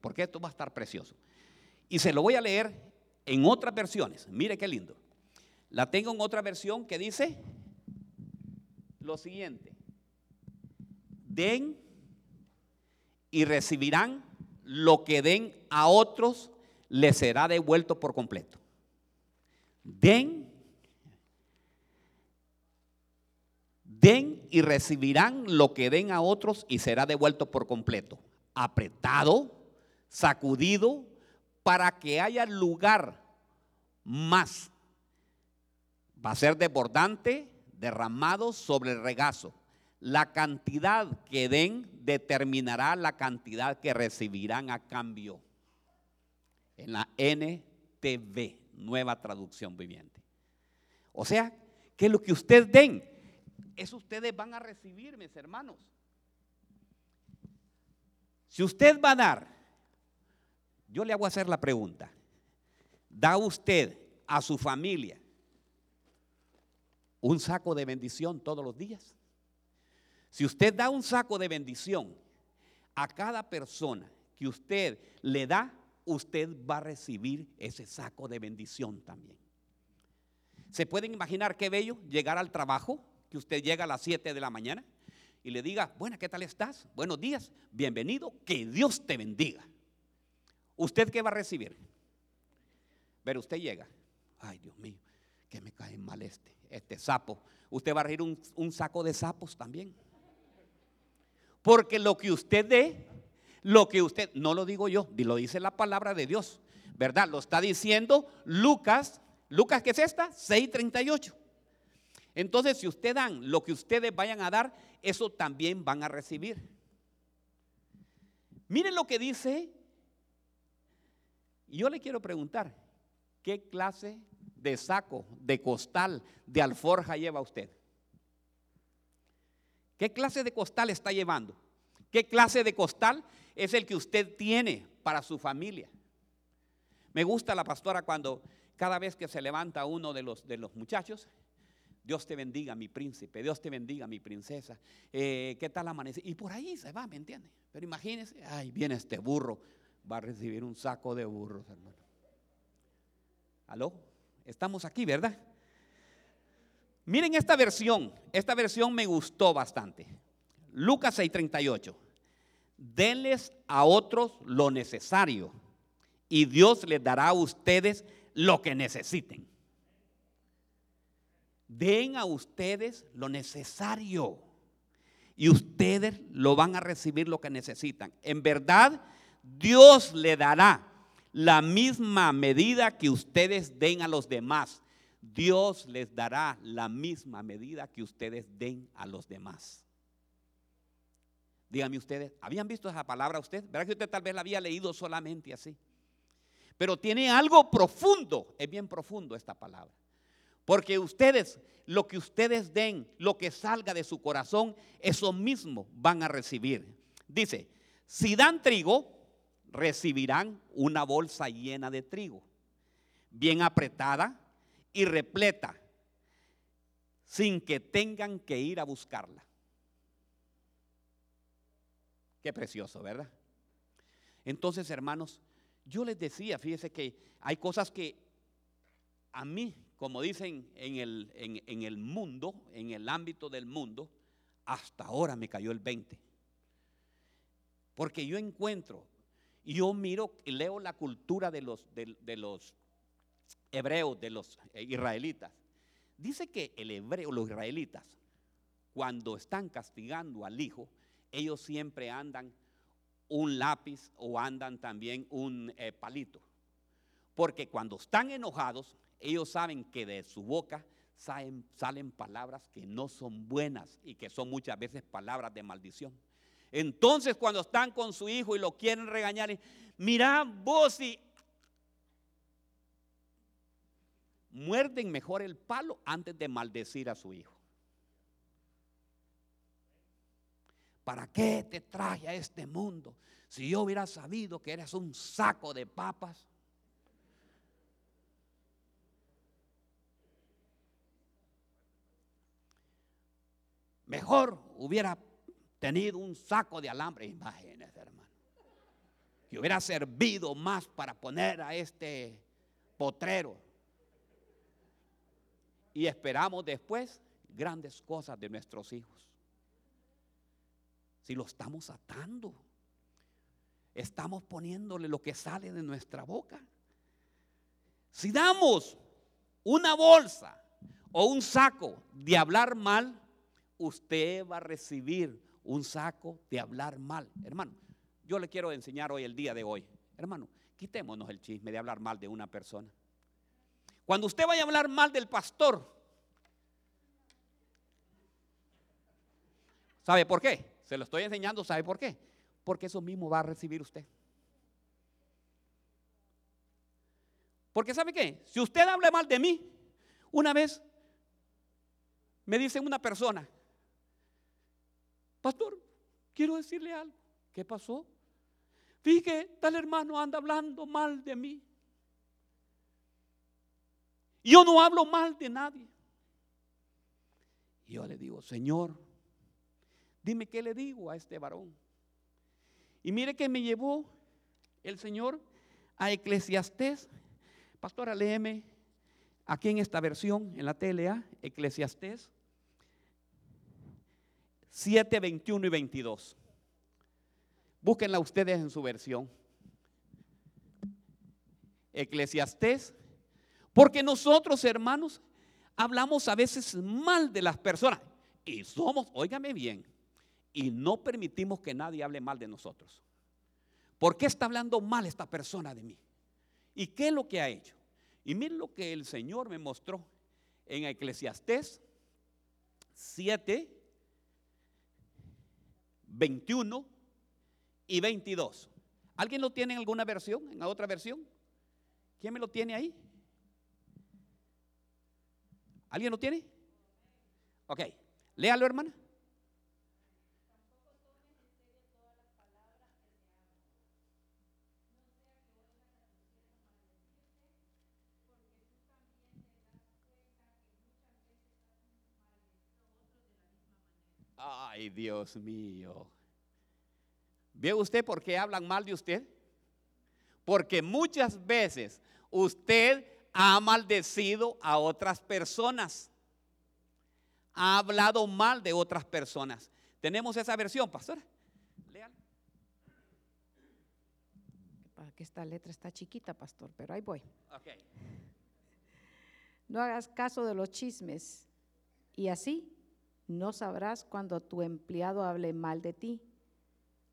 porque esto va a estar precioso. Y se lo voy a leer en otras versiones. Mire qué lindo. La tengo en otra versión que dice lo siguiente. Den y recibirán lo que den a otros, les será devuelto por completo. Den, den y recibirán lo que den a otros y será devuelto por completo. Apretado, sacudido, para que haya lugar más. Va a ser desbordante, derramado sobre el regazo. La cantidad que den determinará la cantidad que recibirán a cambio. En la NTV, nueva traducción viviente. O sea, que lo que ustedes den, eso ustedes van a recibir, mis hermanos. Si usted va a dar, yo le hago hacer la pregunta, ¿da usted a su familia un saco de bendición todos los días? Si usted da un saco de bendición a cada persona que usted le da, usted va a recibir ese saco de bendición también. ¿Se pueden imaginar qué bello llegar al trabajo, que usted llega a las 7 de la mañana y le diga, bueno, ¿qué tal estás? Buenos días, bienvenido, que Dios te bendiga. ¿Usted qué va a recibir? Pero usted llega, ay Dios mío, que me cae mal este, este sapo. Usted va a recibir un, un saco de sapos también. Porque lo que usted dé, lo que usted, no lo digo yo, lo dice la palabra de Dios, ¿verdad? Lo está diciendo Lucas, Lucas, ¿qué es esta? 6:38. Entonces, si usted dan lo que ustedes vayan a dar, eso también van a recibir. Miren lo que dice. Yo le quiero preguntar, ¿qué clase de saco, de costal, de alforja lleva usted? ¿Qué clase de costal está llevando? ¿Qué clase de costal es el que usted tiene para su familia? Me gusta la pastora cuando cada vez que se levanta uno de los, de los muchachos, Dios te bendiga, mi príncipe, Dios te bendiga, mi princesa. Eh, ¿Qué tal amanece? Y por ahí se va, ¿me entiende? Pero imagínese, ay, viene este burro, va a recibir un saco de burros, hermano. ¿Aló? Estamos aquí, ¿verdad? Miren esta versión, esta versión me gustó bastante. Lucas 6:38. Denles a otros lo necesario y Dios les dará a ustedes lo que necesiten. Den a ustedes lo necesario y ustedes lo van a recibir lo que necesitan. En verdad, Dios le dará la misma medida que ustedes den a los demás. Dios les dará la misma medida que ustedes den a los demás. Díganme ustedes, ¿habían visto esa palabra usted? ¿Verdad que usted tal vez la había leído solamente así? Pero tiene algo profundo, es bien profundo esta palabra. Porque ustedes, lo que ustedes den, lo que salga de su corazón, eso mismo van a recibir. Dice, si dan trigo, recibirán una bolsa llena de trigo, bien apretada y repleta sin que tengan que ir a buscarla. Qué precioso, ¿verdad? Entonces, hermanos, yo les decía, fíjese que hay cosas que a mí, como dicen en el, en, el mundo, en el ámbito del mundo, hasta ahora me cayó el 20. Porque yo encuentro, yo miro y leo la cultura de los, de los hebreos, de los eh, israelitas. Dice que el hebreo, los israelitas, cuando están castigando al hijo, ellos siempre andan un lápiz o andan también un eh, palito. Porque cuando están enojados, ellos saben que de su boca salen, salen, palabras que no son buenas y que son muchas veces palabras de maldición. Entonces cuando están con su hijo y lo quieren regañar, mira vos y muerden mejor el palo antes de maldecir a su hijo. ¿Para qué te traje a este mundo? Si yo hubiera sabido que eres un saco de papas. Mejor hubiera tenido un saco de alambre. Imagínese, hermano. que hubiera servido más para poner a este potrero. Y esperamos después grandes cosas de nuestros hijos. Si lo estamos atando, estamos poniéndole lo que sale de nuestra boca. Si damos una bolsa o un saco de hablar mal, usted va a recibir un saco de hablar mal. Hermano, yo le quiero enseñar hoy el día de hoy. Hermano, quitémonos el chisme de hablar mal de una persona. Cuando usted vaya a hablar mal del pastor, ¿sabe por qué? Se lo estoy enseñando, ¿sabe por qué? Porque eso mismo va a recibir usted. Porque ¿sabe qué? Si usted habla mal de mí, una vez me dice una persona, pastor, quiero decirle algo. ¿Qué pasó? Fíjate, tal hermano anda hablando mal de mí. Yo no hablo mal de nadie. Y yo le digo, Señor, dime qué le digo a este varón. Y mire que me llevó el Señor a Eclesiastés. Pastora, léeme aquí en esta versión, en la TLA, Eclesiastés 7, 21 y 22. Búsquenla ustedes en su versión. Eclesiastés. Porque nosotros, hermanos, hablamos a veces mal de las personas. Y somos, óigame bien, y no permitimos que nadie hable mal de nosotros. ¿Por qué está hablando mal esta persona de mí? ¿Y qué es lo que ha hecho? Y miren lo que el Señor me mostró en Eclesiastés 7, 21 y 22. ¿Alguien lo tiene en alguna versión, en otra versión? ¿Quién me lo tiene ahí? ¿Alguien lo tiene? Ok, léalo hermana. Ay, Dios mío. ¿Ve usted por qué hablan mal de usted? Porque muchas veces usted ha maldecido a otras personas. Ha hablado mal de otras personas. Tenemos esa versión, pastora. Léala. Que esta letra está chiquita, pastor, pero ahí voy. Ok. No hagas caso de los chismes y así no sabrás cuando tu empleado hable mal de ti,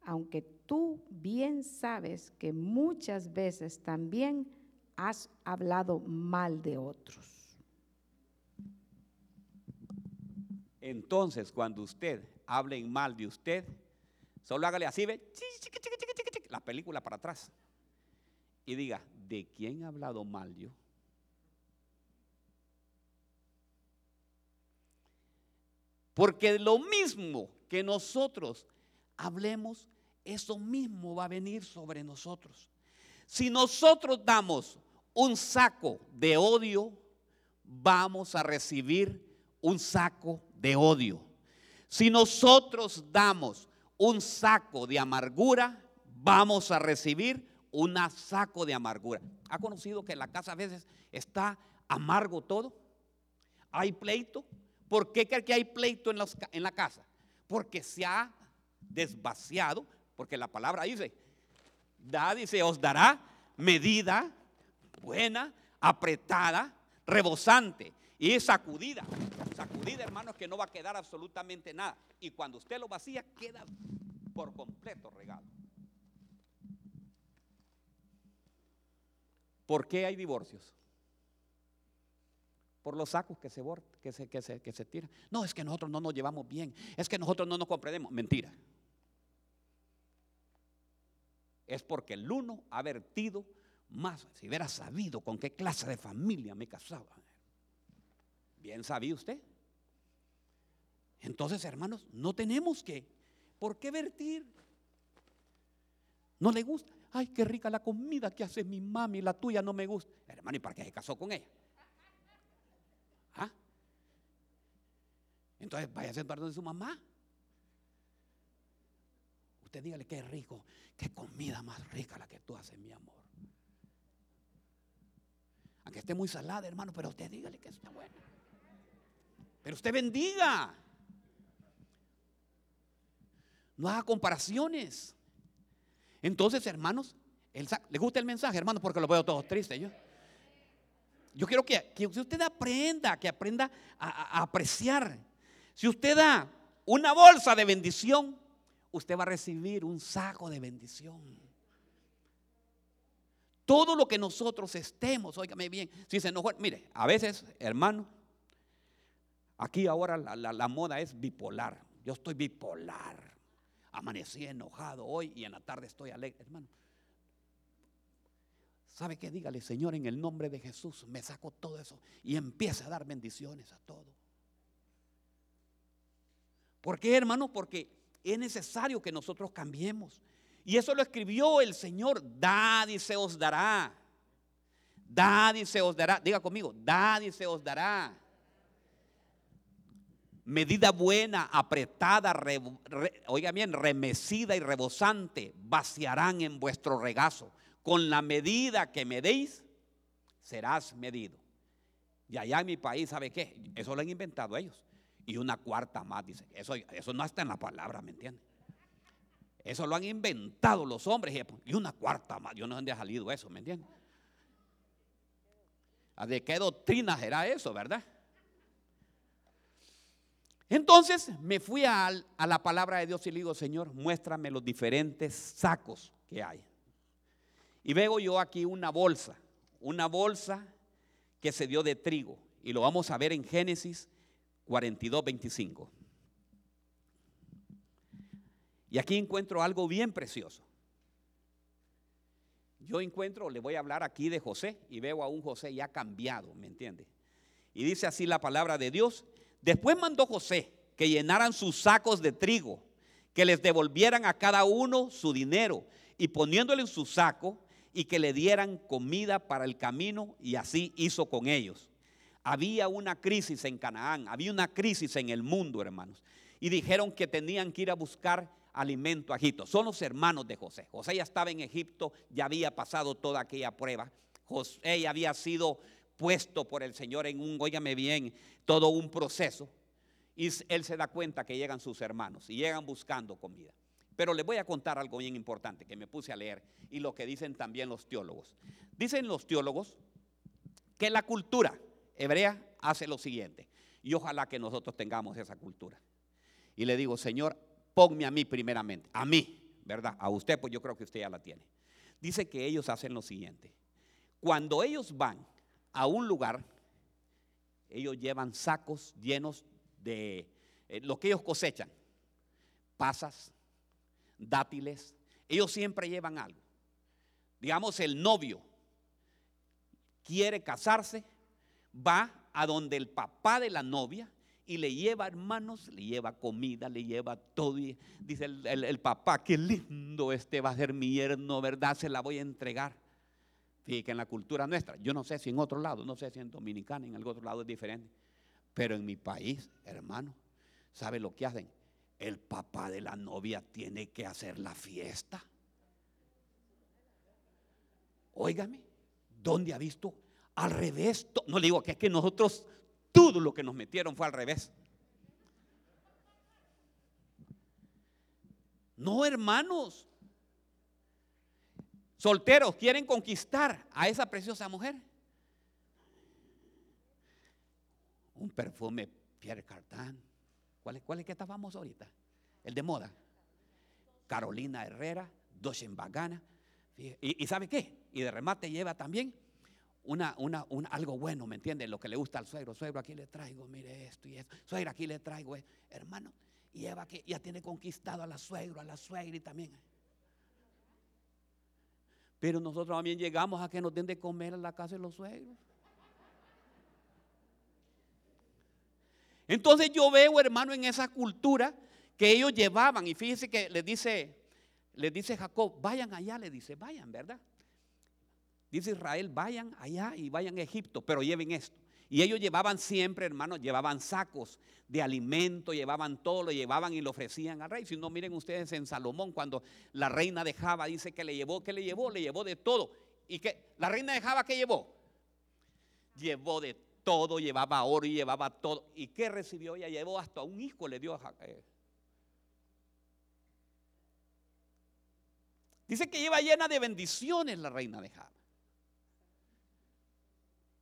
aunque tú bien sabes que muchas veces también has hablado mal de otros. Entonces, cuando usted hable mal de usted, solo hágale así, ve, la película para atrás. Y diga, ¿de quién ha hablado mal yo? Porque lo mismo que nosotros hablemos, eso mismo va a venir sobre nosotros. Si nosotros damos un saco de odio, vamos a recibir un saco de odio. Si nosotros damos un saco de amargura, vamos a recibir un saco de amargura. ¿Ha conocido que la casa a veces está amargo todo? Hay pleito, ¿Por qué cree que hay pleito en, la casa? Porque se ha desvaciado, porque la palabra dice, da, dice, os dará medida buena, apretada, rebosante y sacudida. Sacudida, hermanos, que no va a quedar absolutamente nada. Y cuando usted lo vacía, queda por completo regalo. ¿Por qué hay divorcios? por los sacos que se, que se, que se, que se tiran. No, es que nosotros no nos llevamos bien, es que nosotros no nos comprendemos. Mentira. Es porque el uno ha vertido más. Si hubiera sabido con qué clase de familia me casaba. Bien sabía usted. Entonces, hermanos, no tenemos que. ¿Por qué vertir? No le gusta. Ay, qué rica la comida que hace mi mami, la tuya no me gusta. Hermano, ¿y para qué se casó con ella? ¿Ah? Entonces vaya a ser perdón de su mamá. usted dígale es rico, qué comida más rica la que tú haces, mi amor. Aunque esté muy salada, hermano, pero usted dígale que está buena. Pero usted bendiga. No haga comparaciones. Entonces, hermanos, ¿le gusta el mensaje, hermano? Porque lo veo todos tristes yo. Yo quiero que, que usted aprenda, que aprenda a apreciar. Si usted da una bolsa de bendición, usted va a recibir un saco de bendición. Todo lo que nosotros estemos, óigame bien, si se nos mire, a veces, hermano, aquí ahora la, moda es bipolar. Yo estoy bipolar. Amanecí enojado hoy y en la tarde estoy alegre, hermano. ¿Sabe qué? Dígale, Señor, en el nombre de Jesús, me saco todo eso y empieza a dar bendiciones a todo. ¿Por qué, hermano? Porque es necesario que nosotros cambiemos. Y eso lo escribió el Señor. Dad y se os dará. Dad y se os dará. Diga conmigo, dad y se os dará. Medida buena, apretada, oiga bien, remecida y rebosante, vaciarán en vuestro regazo. Con la medida que me deis, serás medido. Y allá en mi país, ¿sabe qué? Eso lo han inventado ellos. Y una cuarta más, dice. Eso, eso no está en la palabra, ¿me entiende? Eso lo han inventado los hombres y una cuarta más. Yo no sé dónde ha salido eso, ¿me entiendes? ¿De qué doctrina será eso, verdad? Entonces me fui a, a, la palabra de Dios y le digo, Señor, muéstrame los diferentes sacos que hay. Y veo yo aquí una bolsa, una bolsa que se dio de trigo. Y lo vamos a ver en Génesis 42, 25. Y aquí encuentro algo bien precioso. Yo encuentro, le voy a hablar aquí de José y veo a un José ya cambiado, ¿me entiende? Y dice así la palabra de Dios. Después mandó José que llenaran sus sacos de trigo, que les devolvieran a cada uno su dinero y poniéndole en su saco y que le dieran comida para el camino y así hizo con ellos. Había una crisis en Canaán, había una crisis en el mundo, hermanos. Y dijeron que tenían que ir a buscar alimento a Egipto. Son los hermanos de José. José ya estaba en Egipto, ya había pasado toda aquella prueba. José ya había sido puesto por el Señor en un, óigame bien, todo un proceso. Y él se da cuenta que llegan sus hermanos y llegan buscando comida. Pero les voy a contar algo bien importante que me puse a leer y lo que dicen también los teólogos. Dicen los teólogos que la cultura hebrea hace lo siguiente. Y ojalá que nosotros tengamos esa cultura. Y le digo, Señor, ponme a mí primeramente, a mí, ¿verdad? A usted, pues yo creo que usted ya la tiene. Dice que ellos hacen lo siguiente. Cuando ellos van a un lugar, ellos llevan sacos llenos de eh, lo que ellos cosechan, pasas, dátiles, ellos siempre llevan algo. Digamos, el novio quiere casarse, va a donde el papá de la novia y le lleva hermanos, le lleva comida, le lleva todo. Dice el, papá, qué lindo este va a ser mi yerno, ¿verdad? Se la voy a entregar. Fíjate que en la cultura nuestra, yo no sé si en otro lado, no sé si en Dominicana, en algún otro lado es diferente, pero en mi país, hermano, ¿sabe lo que hacen? El papá de la novia tiene que hacer la fiesta. Óigame, ¿dónde ha visto? Al revés, no le digo que es que nosotros todo lo que nos metieron fue al revés. No, hermanos. Solteros quieren conquistar a esa preciosa mujer. Un perfume Pierre Cartan. ¿Cuál es, cuál es que está famoso ahorita? El de moda. Carolina Herrera, Doshen Bagana. ¿Y, ¿Y sabe qué? Y de remate lleva también una, una, algo bueno, ¿me entiende? Lo que le gusta al suegro. Suegro, aquí le traigo, mire esto y esto. Suegra, aquí le traigo, hermano. Y Eva que ya tiene conquistado a la suegro, a la suegra y también. Pero nosotros también llegamos a que nos den de comer en la casa de los suegros. Entonces yo veo, hermano, en esa cultura que ellos llevaban, y fíjense que les dice, les dice Jacob, vayan allá, le dice, vayan, ¿verdad? Dice Israel, vayan allá y vayan a Egipto, pero lleven esto. Y ellos llevaban siempre, hermanos, llevaban sacos de alimento, llevaban todo, lo llevaban y lo ofrecían al rey. Si no, miren ustedes en Salomón, cuando la reina de Java dice que le llevó, que le llevó, le llevó de todo. ¿Y que la reina de Java qué llevó? Llevó de todo, llevaba oro y llevaba todo. ¿Y qué recibió? Ella llevó hasta un hijo, le dio a eh. Dice que lleva llena de bendiciones la reina de Java.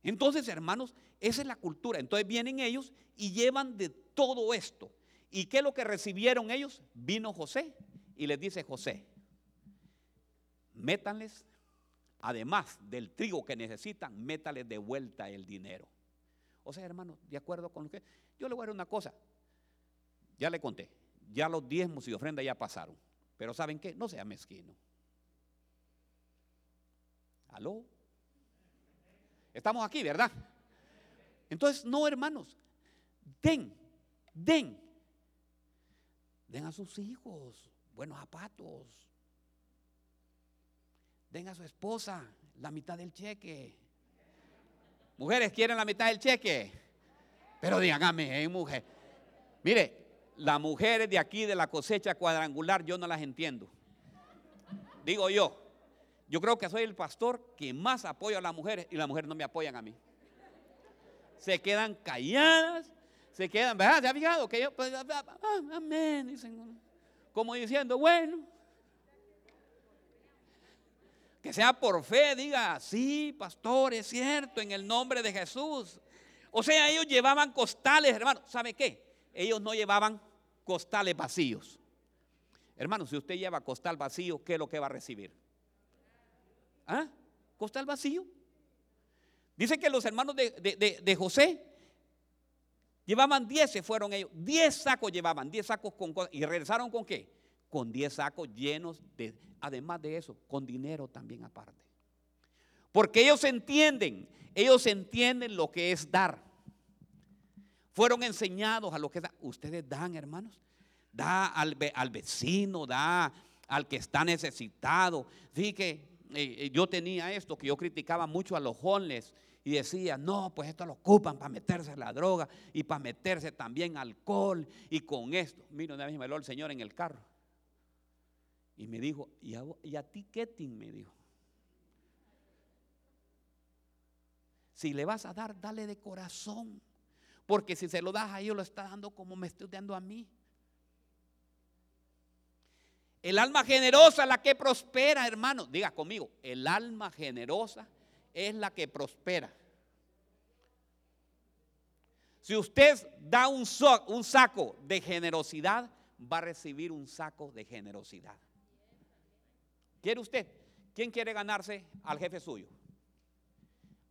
Entonces, hermanos, esa es la cultura. Entonces vienen ellos y llevan de todo esto. ¿Y qué es lo que recibieron ellos? Vino José y les dice José, métanles, además del trigo que necesitan, métales de vuelta el dinero. O sea, hermanos, de acuerdo con lo que... Yo le voy a dar una cosa. Ya le conté. Ya los diezmos y ofrendas ya pasaron. Pero ¿saben qué? No sea mezquino. ¿Aló? Estamos aquí, ¿verdad? Entonces, no, hermanos, den, den, den a sus hijos buenos zapatos, den a su esposa la mitad del cheque. Mujeres quieren la mitad del cheque, pero díganme, ¿eh, mujer. Mire, las mujeres de aquí de la cosecha cuadrangular yo no las entiendo. Digo yo, yo creo que soy el pastor que más apoya a las mujeres y las mujeres no me apoyan a mí. Se quedan calladas, se quedan, ¿verdad? ¿Se ha fijado? Que yo, pues, ah, ah, amén, dicen, como diciendo, bueno, que sea por fe, diga, sí, pastor, es cierto, en el nombre de Jesús. O sea, ellos llevaban costales, hermano. ¿Sabe qué? Ellos no llevaban costales vacíos. Hermano, si usted lleva costal vacío, ¿qué es lo que va a recibir? ¿Ah? Costal vacío. Dice que los hermanos de, José llevaban 10, se fueron ellos. 10 sacos llevaban, 10 sacos con ¿Y regresaron con qué? Con 10 sacos llenos de, además de eso, con dinero también aparte. Porque ellos entienden, ellos entienden lo que es dar. Fueron enseñados a lo que es Ustedes dan, hermanos. Da al, al vecino, da al que está necesitado. Fíjate eh, yo tenía esto que yo criticaba mucho a los jóvenes y decía, no, pues esto lo ocupan para meterse la droga y para meterse también alcohol y con esto. Mira, una vez me habló el Señor en el carro y me dijo, ¿y a, ti qué, Me dijo. Si le vas a dar, dale de corazón. Porque si se lo das a ellos, lo está dando como me estoy dando a mí. El alma generosa es la que prospera, hermano. Diga conmigo, el alma generosa es la que prospera. Si usted da un, saco de generosidad, va a recibir un saco de generosidad. ¿Quiere usted? ¿Quién quiere ganarse al jefe suyo?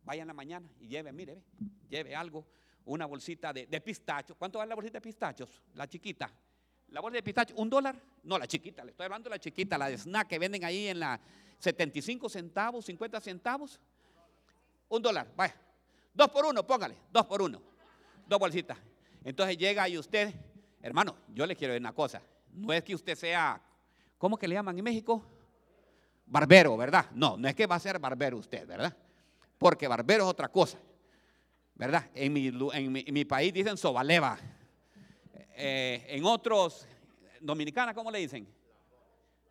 Vaya en la mañana y lleve, mire, lleve algo, una bolsita de, de pistacho. ¿Cuánto vale la bolsita de pistachos? La chiquita. La bolsa de pistacho, ¿un dólar? No, la chiquita, le estoy hablando de la chiquita, la de snack que venden ahí en la 75 centavos, 50 centavos. Un dólar, vaya. Dos por uno, póngale, dos por uno. Dos bolsitas. Entonces llega y usted, hermano, yo le quiero decir una cosa. No es que usted sea, ¿cómo que le llaman en México? Barbero, ¿verdad? No, no es que va a ser barbero usted, ¿verdad? Porque barbero es otra cosa, ¿verdad? En mi, en mi país dicen sobaleva. Eh, en otros, dominicana, ¿cómo le dicen?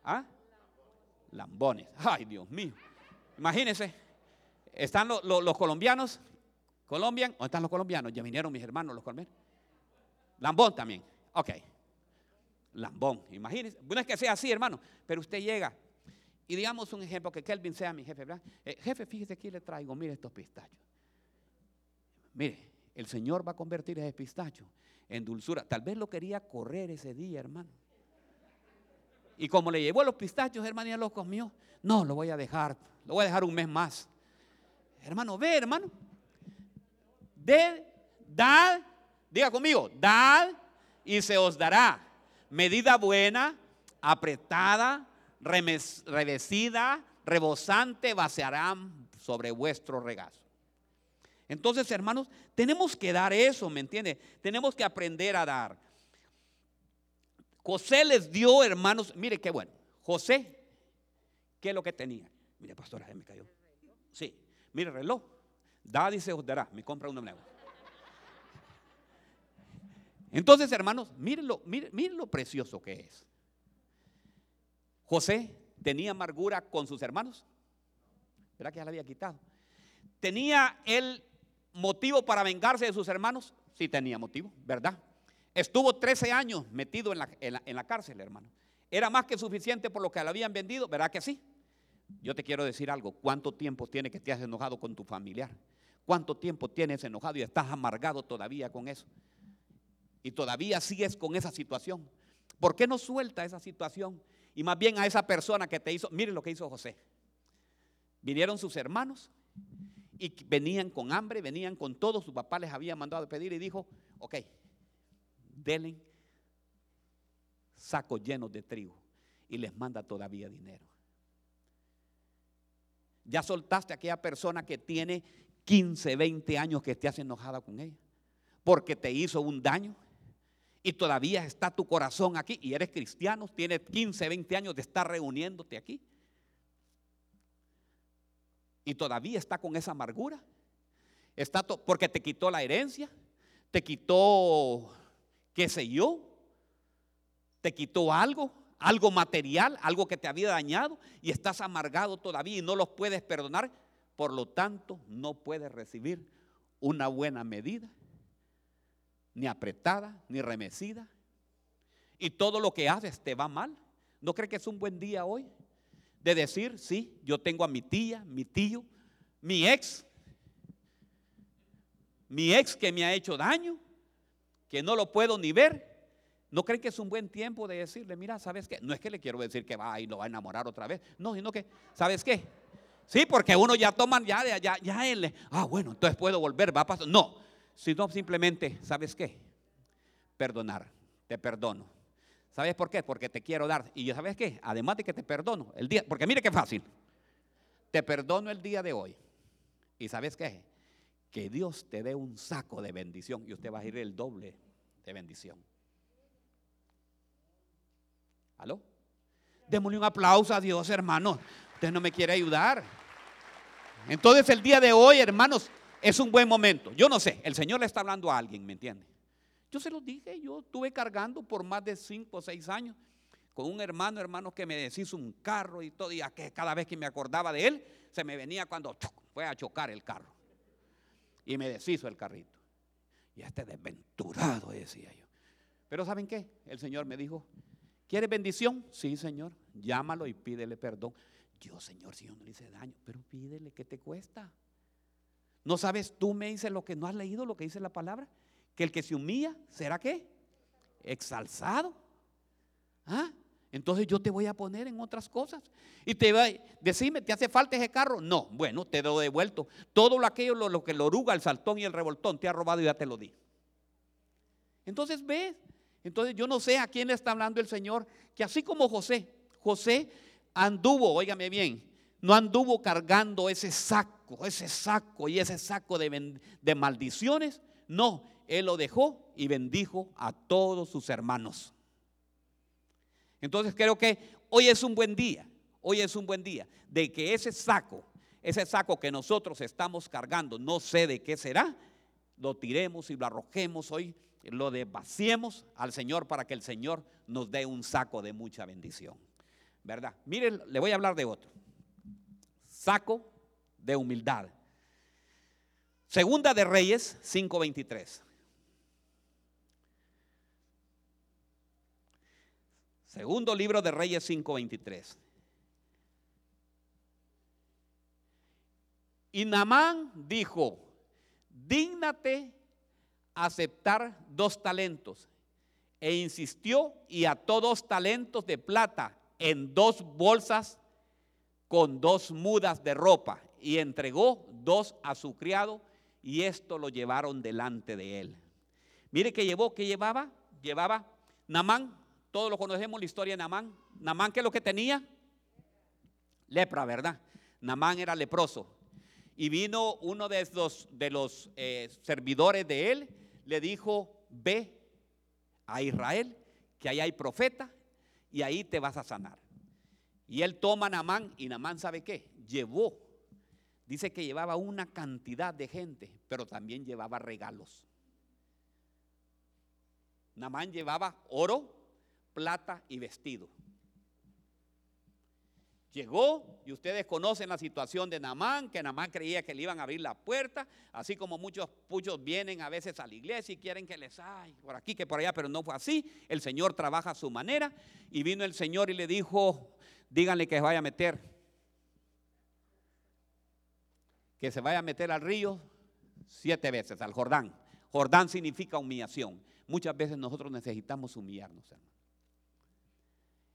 ¿Ah? Lambones. Ay, Dios mío. Imagínense, están los colombianos, Colombian, ¿dónde están los colombianos? Ya vinieron mis hermanos los colombianos. Lambón también. Ok. Lambón. Imagínense. No es que sea así, hermano, pero usted llega y digamos un ejemplo que Kelvin sea mi jefe. Eh, jefe, fíjese aquí le traigo, mire estos pistachos. Mire, el Señor va a convertir ese pistacho en dulzura. Tal vez lo quería correr ese día, hermano. Y como le llevó los pistachos, hermano, ya los comió. No, lo voy a dejar. Lo voy a dejar un mes más. Hermano, ve, hermano. De, dad, diga conmigo, dad y se os dará. Medida buena, apretada, revestida, rebosante, vaciarán sobre vuestro regazo. Entonces, hermanos, tenemos que dar eso, ¿me entiende? Tenemos que aprender a dar. José les dio, hermanos, mire qué bueno. José, ¿qué es lo que tenía? Mire, pastora, me cayó. Sí, mire, reloj. Da, dice, os dará. Me compra uno nuevo. Entonces, hermanos, miren lo, miren, miren lo precioso que es. José tenía amargura con sus hermanos. ¿Verdad que ya la había quitado? ¿Tenía él motivo para vengarse de sus hermanos? Sí tenía motivo, ¿verdad? Estuvo 13 años metido en la, en la- cárcel, hermano. ¿Era más que suficiente por lo que le habían vendido? ¿Verdad que sí? Yo te quiero decir algo. ¿Cuánto tiempo tiene que te has enojado con tu familiar? ¿Cuánto tiempo tienes enojado y estás amargado todavía con eso? Y todavía sigues con esa situación. ¿Por qué no suelta esa situación? Y más bien a esa persona que te hizo, mire lo que hizo José. Vinieron sus hermanos y venían con hambre, venían con todo, su papá les había mandado a pedir y dijo, ok, denle sacos llenos de trigo y les manda todavía dinero. Ya soltaste a aquella persona que tiene 15, 20 años que estés enojada con ella porque te hizo un daño y todavía está tu corazón aquí y eres cristiano, tienes 15, 20 años de estar reuniéndote aquí y todavía está con esa amargura. Está porque te quitó la herencia, te quitó, qué sé yo, te quitó algo, algo material, algo que te había dañado y estás amargado todavía y no los puedes perdonar. Por lo tanto, no puedes recibir una buena medida, ni apretada, ni remecida. Y todo lo que haces te va mal. ¿No crees que es un buen día hoy? De decir, sí, yo tengo a mi tía, mi tío, mi ex, mi ex que me ha hecho daño, que no lo puedo ni ver. ¿No creen que es un buen tiempo de decirle, mira, ¿sabes qué? No es que le quiero decir que va y lo va a enamorar otra vez. No, sino que, ¿sabes qué? Sí, porque uno ya toma, ya, ya, ya él, ah, bueno, entonces puedo volver, va a pasar. No, sino simplemente, ¿sabes qué? Perdonar, te perdono. ¿Sabes por qué? Porque te quiero dar. Y ¿sabes qué? Además de que te perdono, el día, porque mire qué fácil. Te perdono el día de hoy. ¿Y sabes qué? Que Dios te dé un saco de bendición y usted va a ir el doble de bendición. ¿Aló? Démosle un aplauso a Dios, hermanos. Usted no me quiere ayudar. Entonces el día de hoy, hermanos, es un buen momento. Yo no sé, el Señor le está hablando a alguien, ¿me entiende? Yo se lo dije, yo estuve cargando por más de cinco o seis años con un hermano, hermano que me deshizo un carro y todo, y que cada vez que me acordaba de él, se me venía cuando fue a chocar el carro. Y me deshizo el carrito. Y este desventurado, decía yo. Pero ¿saben qué? El Señor me dijo, ¿quieres bendición? Sí, Señor. Llámalo y pídele perdón. Yo, Señor, si yo no le hice daño, pero pídele, ¿qué te cuesta? ¿No sabes? Tú me dices lo que no has leído, lo que dice la palabra. Que el que se humilla, ¿será qué? Exalzado. ¿Ah? Entonces yo te voy a poner en otras cosas. Y te va a decirme, ¿te hace falta ese carro? No, bueno, te lo devuelto. Todo lo aquello, lo, lo que lo oruga, el saltón y el revoltón, te ha robado y ya te lo di. Entonces ves, entonces yo no sé a quién está hablando el Señor, que así como José, José anduvo, óigame bien, no anduvo cargando ese saco, ese saco y ese saco de, de maldiciones, no, él lo dejó y bendijo a todos sus hermanos. Entonces creo que hoy es un buen día, hoy es un buen día de que ese saco, ese saco que nosotros estamos cargando, no sé de qué será, lo tiremos y lo arrojemos hoy, lo desvaciemos al Señor para que el Señor nos dé un saco de mucha bendición. ¿Verdad? Miren, le voy a hablar de otro. Saco de humildad. Segunda de Reyes 5:23. Segundo libro de Reyes 5:23. Y Namán dijo, dígnate aceptar dos talentos. E insistió y ató dos talentos de plata en dos bolsas con dos mudas de ropa y entregó dos a su criado y esto lo llevaron delante de él. Mire que llevó, que llevaba, llevaba Namán, todos lo conocemos la historia de Namán. Namán, ¿qué es lo que tenía? Lepra, ¿verdad? Namán era leproso. Y vino uno de los, de los eh, servidores de él, le dijo, ve a Israel, que ahí hay profeta, y ahí te vas a sanar. Y él toma a Namán, y Namán sabe qué, llevó, dice que llevaba una cantidad de gente, pero también llevaba regalos. Namán llevaba oro, plata y vestido. Llegó y ustedes conocen la situación de Namán, que Namán creía que le iban a abrir la puerta, así como muchos puchos vienen a veces a la iglesia y quieren que les, ay, por aquí, que por allá, pero no fue así. El Señor trabaja a su manera y vino el Señor y le dijo, díganle que se vaya a meter, que se vaya a meter al río siete veces, al Jordán. Jordán significa humillación. Muchas veces nosotros necesitamos humillarnos, hermano.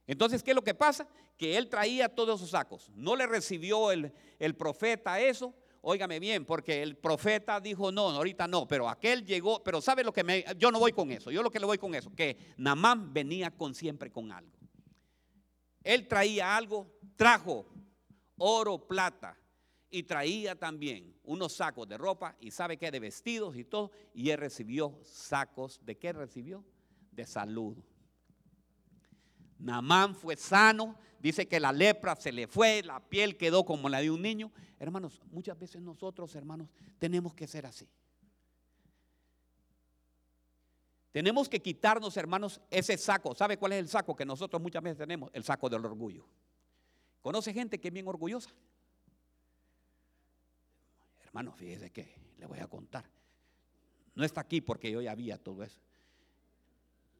Entonces, ¿qué es lo que pasa? Que él traía todos sus sacos. No le recibió el, el profeta eso. Óigame bien, porque el profeta dijo, no, ahorita no, pero aquel llegó, pero ¿sabe lo que me, yo no voy con eso, yo lo que le voy con eso, que Namán venía con siempre con algo. Él traía algo, trajo oro, plata, y traía también unos sacos de ropa y sabe qué, de vestidos y todo, y él recibió sacos, ¿de qué recibió? De salud. Namán fue sano, dice que la lepra se le fue, la piel quedó como la de un niño. Hermanos, muchas veces nosotros, hermanos, tenemos que ser así. Tenemos que quitarnos, hermanos, ese saco. ¿Sabe cuál es el saco que nosotros muchas veces tenemos? El saco del orgullo. ¿Conoce gente que es bien orgullosa? Hermano, fíjese que le voy a contar. No está aquí porque yo ya había todo eso.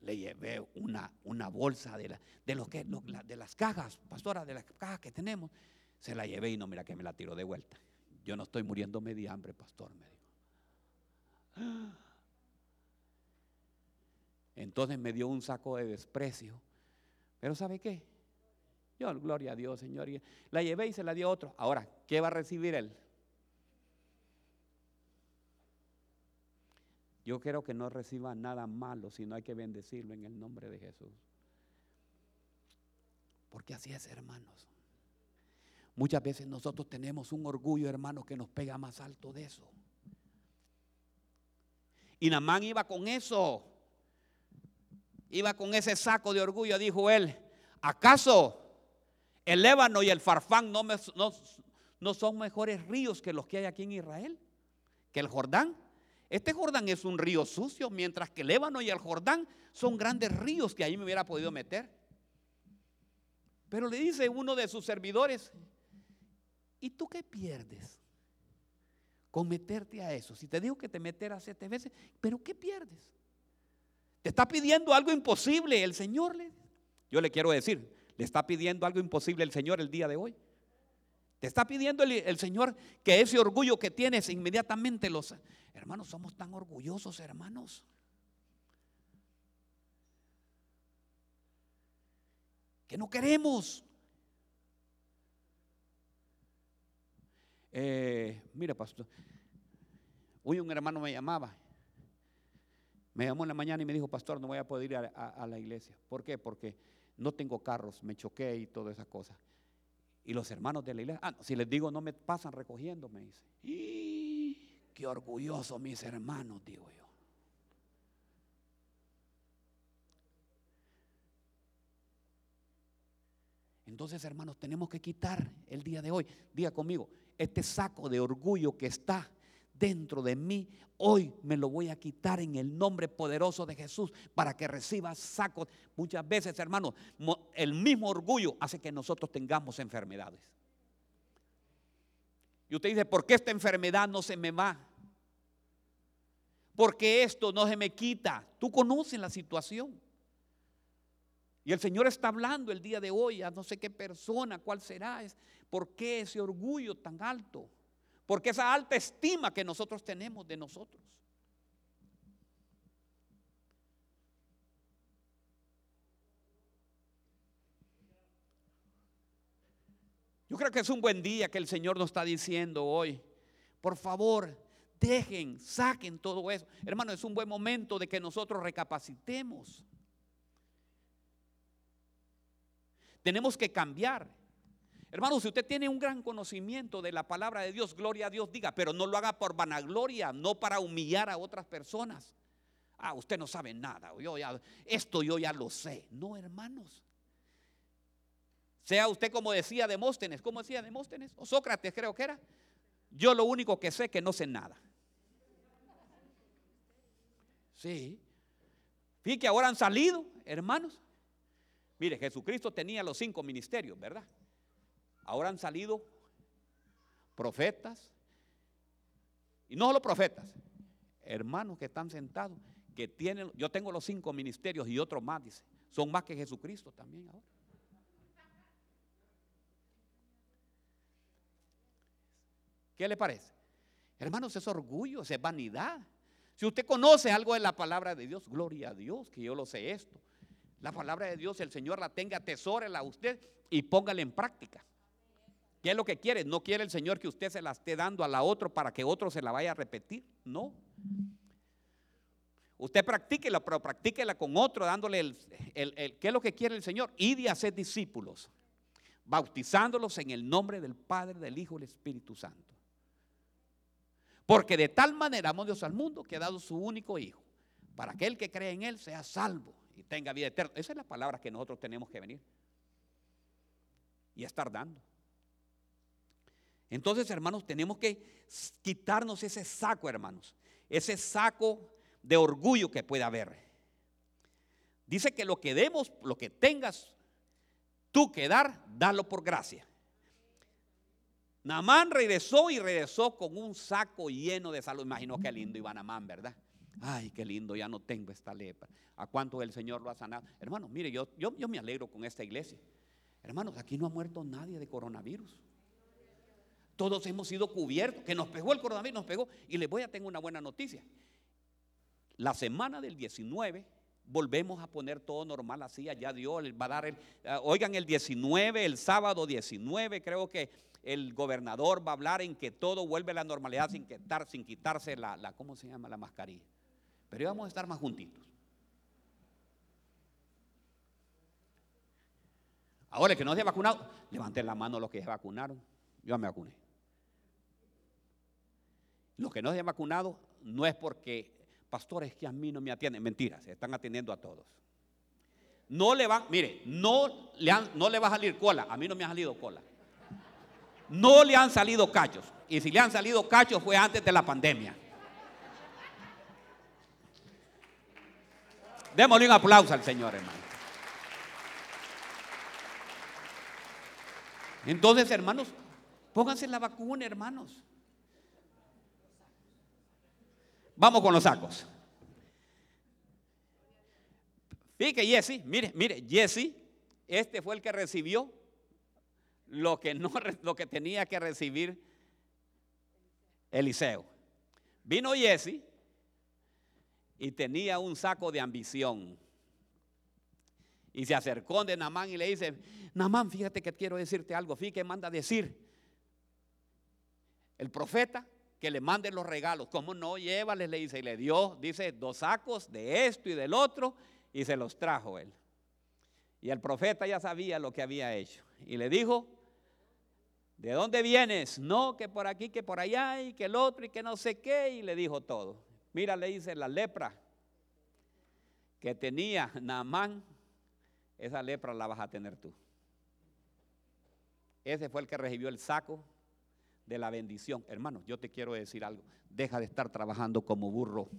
Le llevé una, una bolsa de, de, que, de las cajas, pastora, de las cajas que tenemos. Se la llevé y no, mira que me la tiró de vuelta. Yo no estoy muriéndome de hambre, pastor, me dijo. Entonces me dio un saco de desprecio. Pero ¿sabe qué? Yo, gloria a Dios, Señor. La llevé y se la dio otro. Ahora, ¿qué va a recibir él? Yo quiero que no reciba nada malo, sino hay que bendecirlo en el nombre de Jesús. Porque así es, hermanos. Muchas veces nosotros tenemos un orgullo, hermano, que nos pega más alto de eso. Y Namán iba con eso. Iba con ese saco de orgullo, dijo él. ¿Acaso el Ébano y el Farfán no, no, no son mejores ríos que los que hay aquí en Israel? ¿Que el Jordán? Este Jordán es un río sucio, mientras que el Ébano y el Jordán son grandes ríos que ahí me hubiera podido meter. Pero le dice uno de sus servidores, ¿y tú qué pierdes con meterte a eso? Si te digo que te meterás siete veces, ¿pero qué pierdes? Te está pidiendo algo imposible el Señor. Yo le quiero decir, le está pidiendo algo imposible el Señor el día de hoy. Te está pidiendo el, Señor que ese orgullo que tienes inmediatamente los... Hermanos, somos tan orgullosos, hermanos. Que no queremos. Eh, mira, pastor. Hoy un hermano me llamaba. Me llamó en la mañana y me dijo, pastor, no voy a poder ir a, la iglesia. ¿Por qué? Porque no tengo carros, me choqué y todas esas cosas. Y los hermanos de la iglesia, ah, si les digo no me pasan recogiendo, me dice. ¡Y, qué orgulloso mis hermanos, digo yo. Entonces, hermanos, tenemos que quitar el día de hoy, diga conmigo, este saco de orgullo que está dentro de mí, hoy me lo voy a quitar en el nombre poderoso de Jesús para que reciba sacos. Muchas veces, hermanos, el mismo orgullo hace que nosotros tengamos enfermedades. Y usted dice, ¿por qué esta enfermedad no se me va? Porque esto no se me quita. Tú conoces la situación. Y el Señor está hablando el día de hoy a no sé qué persona, cuál será, es por qué ese orgullo tan alto. Porque esa alta estima que nosotros tenemos de nosotros. Yo creo que es un buen día que el Señor nos está diciendo hoy. Por favor, dejen, saquen todo eso. Hermano, es un buen momento de que nosotros recapacitemos. Tenemos que cambiar. Hermano, si usted tiene un gran conocimiento de la palabra de Dios, gloria a Dios, diga, pero no lo haga por vanagloria, no para humillar a otras personas. Ah, usted no sabe nada. Yo ya, esto yo ya lo sé. No, hermanos. Sea usted como decía Demóstenes, ¿cómo decía Demóstenes? O Sócrates creo que era. Yo lo único que sé es que no sé nada. Sí. Fíjense que ahora han salido, hermanos. Mire, Jesucristo tenía los cinco ministerios, ¿verdad? Ahora han salido profetas, y no solo profetas, hermanos que están sentados, que tienen, yo tengo los cinco ministerios y otros más, dice, son más que Jesucristo también ahora. ¿Qué le parece? Hermanos, es orgullo, es vanidad. Si usted conoce algo de la palabra de Dios, gloria a Dios, que yo lo sé esto. La palabra de Dios, el Señor la tenga, atesórela a usted y póngala en práctica. ¿Qué es lo que quiere? No quiere el Señor que usted se la esté dando a la otra para que otro se la vaya a repetir. No. Usted practíquela, pero practíquela con otro, dándole el, ¿Qué es lo que quiere el Señor? Ir y hacer discípulos, bautizándolos en el nombre del Padre, del Hijo y del Espíritu Santo. Porque de tal manera amó Dios al mundo que ha dado su único Hijo, para que el que cree en Él sea salvo y tenga vida eterna. Esa es la palabra que nosotros tenemos que venir y estar dando. Entonces, hermanos, tenemos que quitarnos ese saco, hermanos, ese saco de orgullo que puede haber. Dice que lo que demos, lo que tengas tú que dar, dalo por gracia. Namán regresó y regresó con un saco lleno de salud. Imagino qué lindo iba Namán, ¿verdad? Ay, qué lindo, ya no tengo esta lepra. ¿A cuánto el Señor lo ha sanado? Hermanos, mire, yo, yo, yo me alegro con esta iglesia. Hermanos, aquí no ha muerto nadie de coronavirus. Todos hemos sido cubiertos, que nos pegó el coronavirus, nos pegó. Y les voy a tener una buena noticia. La semana del 19 volvemos a poner todo normal así, allá Dios va a dar el, ah, oigan el 19, el sábado 19, creo que el gobernador va a hablar en que todo vuelve a la normalidad sin, quitar, sin quitarse la, ¿cómo se llama? La mascarilla. Pero íbamos a estar más juntitos. Ahora, el que no se ha vacunado, levanten la mano los que se vacunaron. Yo me vacuné. Los que no se han vacunado no es porque, pastores, que a mí no me atienden. Mentiras, se están atendiendo a todos. No le van, mire, no le, no le va a salir cola. A mí no me ha salido cola no le han salido cachos. Y si le han salido cachos fue antes de la pandemia. Démosle un aplauso al Señor, hermano. Entonces, hermanos, pónganse la vacuna, hermanos. Vamos con los sacos. Fíjate, Jesse, mire, mire, Jesse, este fue el que recibió lo que, no, lo que tenía que recibir Eliseo. Vino Jesse y tenía un saco de ambición. Y se acercó de Namán y le dice, Namán, fíjate que quiero decirte algo. Fíjate que manda decir el profeta que le mande los regalos. ¿Cómo no? Llévales, le dice. Y le dio, dice, dos sacos de esto y del otro. Y se los trajo él. Y el profeta ya sabía lo que había hecho. Y le dijo, ¿De dónde vienes? No, que por aquí, que por allá, y que el otro, y que no sé qué, y le dijo todo. Mira, le dice la lepra que tenía Naamán, esa lepra la vas a tener tú. Ese fue el que recibió el saco de la bendición. Hermano, yo te quiero decir algo. Deja de estar trabajando como burro.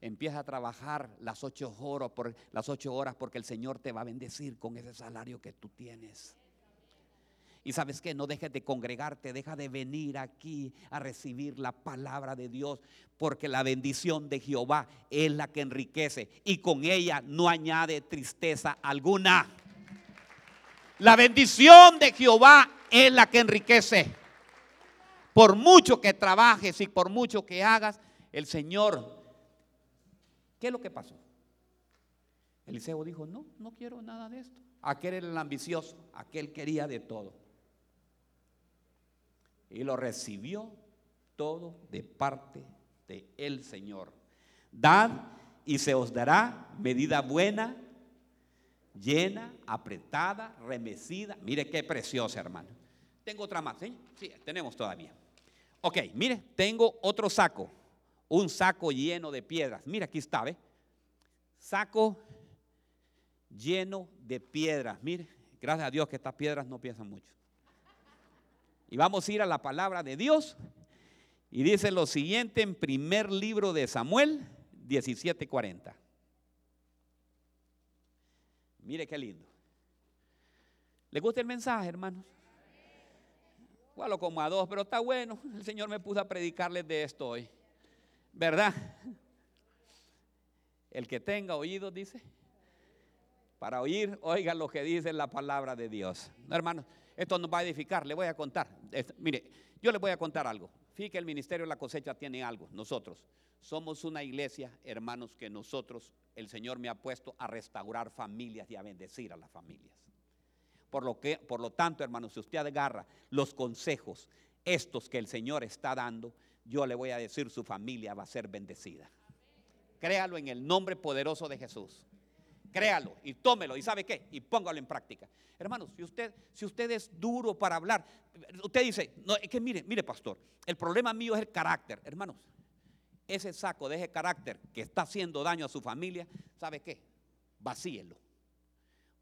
empieza a trabajar las ocho horas, por, las ocho horas porque el Señor te va a bendecir con ese salario que tú tienes. Y sabes que no dejes de congregarte, deja de venir aquí a recibir la palabra de Dios, porque la bendición de Jehová es la que enriquece y con ella no añade tristeza alguna. La bendición de Jehová es la que enriquece. Por mucho que trabajes y por mucho que hagas, el Señor ¿Qué es lo que pasó? Eliseo dijo, no, no quiero nada de esto. Aquel era el ambicioso, aquel quería de todo. Y lo recibió todo de parte de el Señor. Dad y se os dará medida buena, llena, apretada, remecida. Mire qué preciosa, hermano. Tengo otra más, ¿sí? Sí, tenemos todavía. Ok, mire, tengo otro saco un saco lleno de piedras. Mira, aquí está, ¿ve? Saco lleno de piedras. Mire, gracias a Dios que estas piedras no piensan mucho. Y vamos a ir a la palabra de Dios. Y dice lo siguiente en primer libro de Samuel 17:40. Mire qué lindo. ¿Le gusta el mensaje, hermanos? Igual como a dos, pero está bueno. El Señor me puso a predicarles de esto hoy. ¿Verdad? El que tenga oídos, dice, para oír, oiga lo que dice la palabra de Dios. hermanos, esto nos va a edificar. Le voy a contar. mire, yo le voy a contar algo. Fíjate que el ministerio de la cosecha tiene algo. Nosotros somos una iglesia, hermanos, que nosotros, el Señor me ha puesto a restaurar familias y a bendecir a las familias. Por lo, que, por lo tanto, hermanos, si usted agarra los consejos, estos que el Señor está dando, yo le voy a decir, su familia va a ser bendecida. Créalo en el nombre poderoso de Jesús. Créalo y tómelo. ¿Y sabe qué? Y póngalo en práctica. Hermanos, si usted, si usted es duro para hablar, usted dice, no, es que mire, mire, pastor, el problema mío es el carácter. Hermanos, ese saco de ese carácter que está haciendo daño a su familia, ¿sabe qué? Vacíelo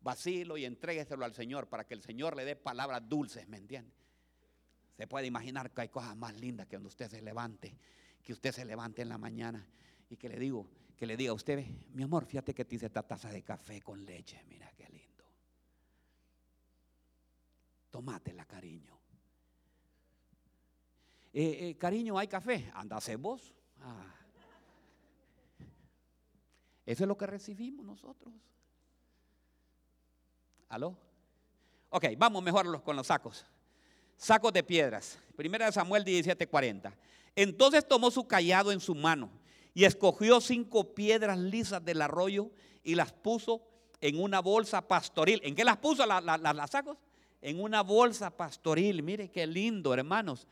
vacílo y entrégueselo al Señor para que el Señor le dé palabras dulces, ¿me entiende? Se puede imaginar que hay cosas más lindas que cuando usted se levante, que usted se levante en la mañana y que le digo, que le diga a usted, mi amor, fíjate que te hice esta taza de café con leche, mira qué lindo. Tomátela, cariño. Eh, eh, cariño, ¿hay café? Andase vos. Ah. Eso es lo que recibimos nosotros. ¿Aló? Ok, vamos mejor con los sacos. Sacos de piedras. Primera de Samuel 17:40. Entonces tomó su callado en su mano y escogió cinco piedras lisas del arroyo y las puso en una bolsa pastoril. ¿En qué las puso las sacos? En una bolsa pastoril. Mire qué lindo, hermanos.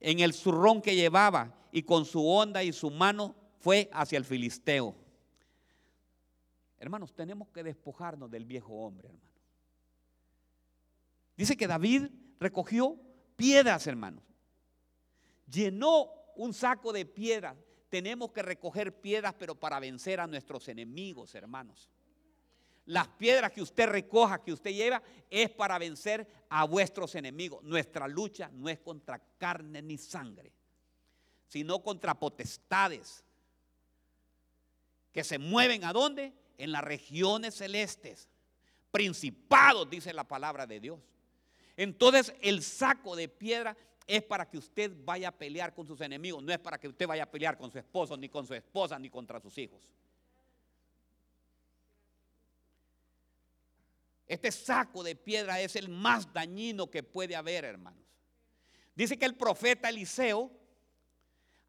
En el zurrón que llevaba y con su onda y su mano fue hacia el filisteo. Hermanos, tenemos que despojarnos del viejo hombre, hermano. Dice que David recogió piedras, hermanos. Llenó un saco de piedras. Tenemos que recoger piedras, pero para vencer a nuestros enemigos, hermanos. Las piedras que usted recoja, que usted lleva, es para vencer a vuestros enemigos. Nuestra lucha no es contra carne ni sangre, sino contra potestades que se mueven a dónde? En las regiones celestes. Principados, dice la palabra de Dios. Entonces el saco de piedra es para que usted vaya a pelear con sus enemigos, no es para que usted vaya a pelear con su esposo, ni con su esposa, ni contra sus hijos. Este saco de piedra es el más dañino que puede haber, hermanos. Dice que el profeta Eliseo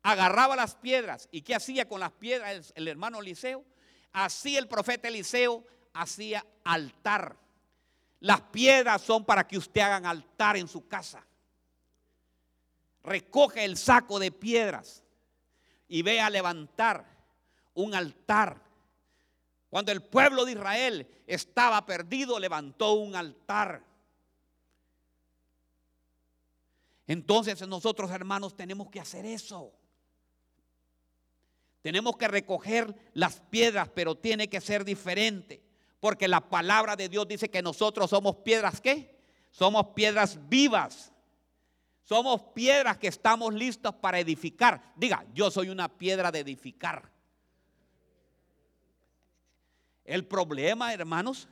agarraba las piedras. ¿Y qué hacía con las piedras el, hermano Eliseo? Así el profeta Eliseo hacía altar las piedras son para que usted hagan altar en su casa. Recoge el saco de piedras y ve a levantar un altar. Cuando el pueblo de Israel estaba perdido, levantó un altar. Entonces nosotros hermanos tenemos que hacer eso. Tenemos que recoger las piedras, pero tiene que ser diferente. Porque la palabra de Dios dice que nosotros somos piedras, ¿qué? Somos piedras vivas. Somos piedras que estamos listos para edificar. Diga, yo soy una piedra de edificar. El problema, hermanos,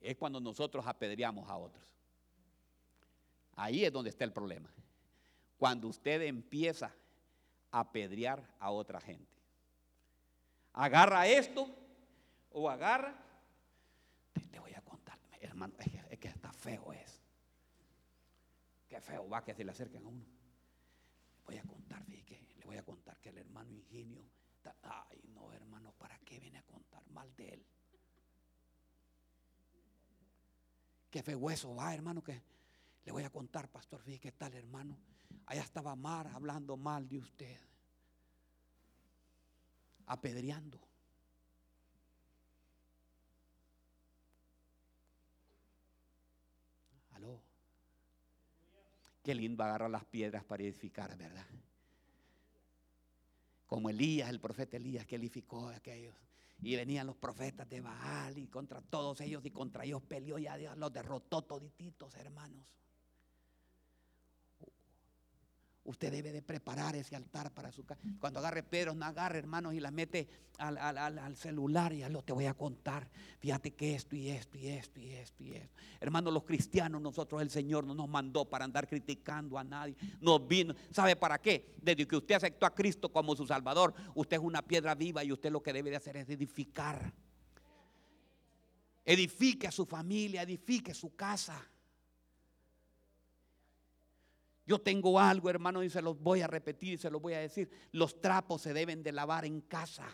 es cuando nosotros apedreamos a otros. Ahí es donde está el problema. Cuando usted empieza a apedrear a otra gente agarra esto o agarra. Le voy a contar, hermano, es que, está feo es. Qué feo va que se le acerquen a uno. Voy a contar, fíjate, le voy a contar que el hermano Ingenio, ay no hermano, ¿para qué viene a contar mal de él? Qué feo eso va, hermano, que le voy a contar, pastor, fíjate qué tal, hermano. Allá estaba Mar hablando mal de usted apedreando. Aló. Qué lindo agarrar las piedras para edificar, ¿verdad? Como Elías, el profeta Elías, que edificó a aquellos. Y venían los profetas de Baal y contra todos ellos y contra ellos peleó y a Dios los derrotó todititos, hermanos. Usted debe de preparar ese altar para su casa. Cuando agarre piedras, no agarre, hermanos, y las mete al, al- al- celular ya lo te voy a contar. Fíjate que esto y esto y esto y esto y esto. Hermanos, los cristianos, nosotros el Señor no nos mandó para andar criticando a nadie. Nos vino. ¿Sabe para qué? Desde que usted aceptó a Cristo como su Salvador, usted es una piedra viva y usted lo que debe de hacer es edificar. Edifique a su familia, edifique su casa. Yo tengo algo, hermano, y se los voy a repetir y se los voy a decir. Los trapos se deben de lavar en casa.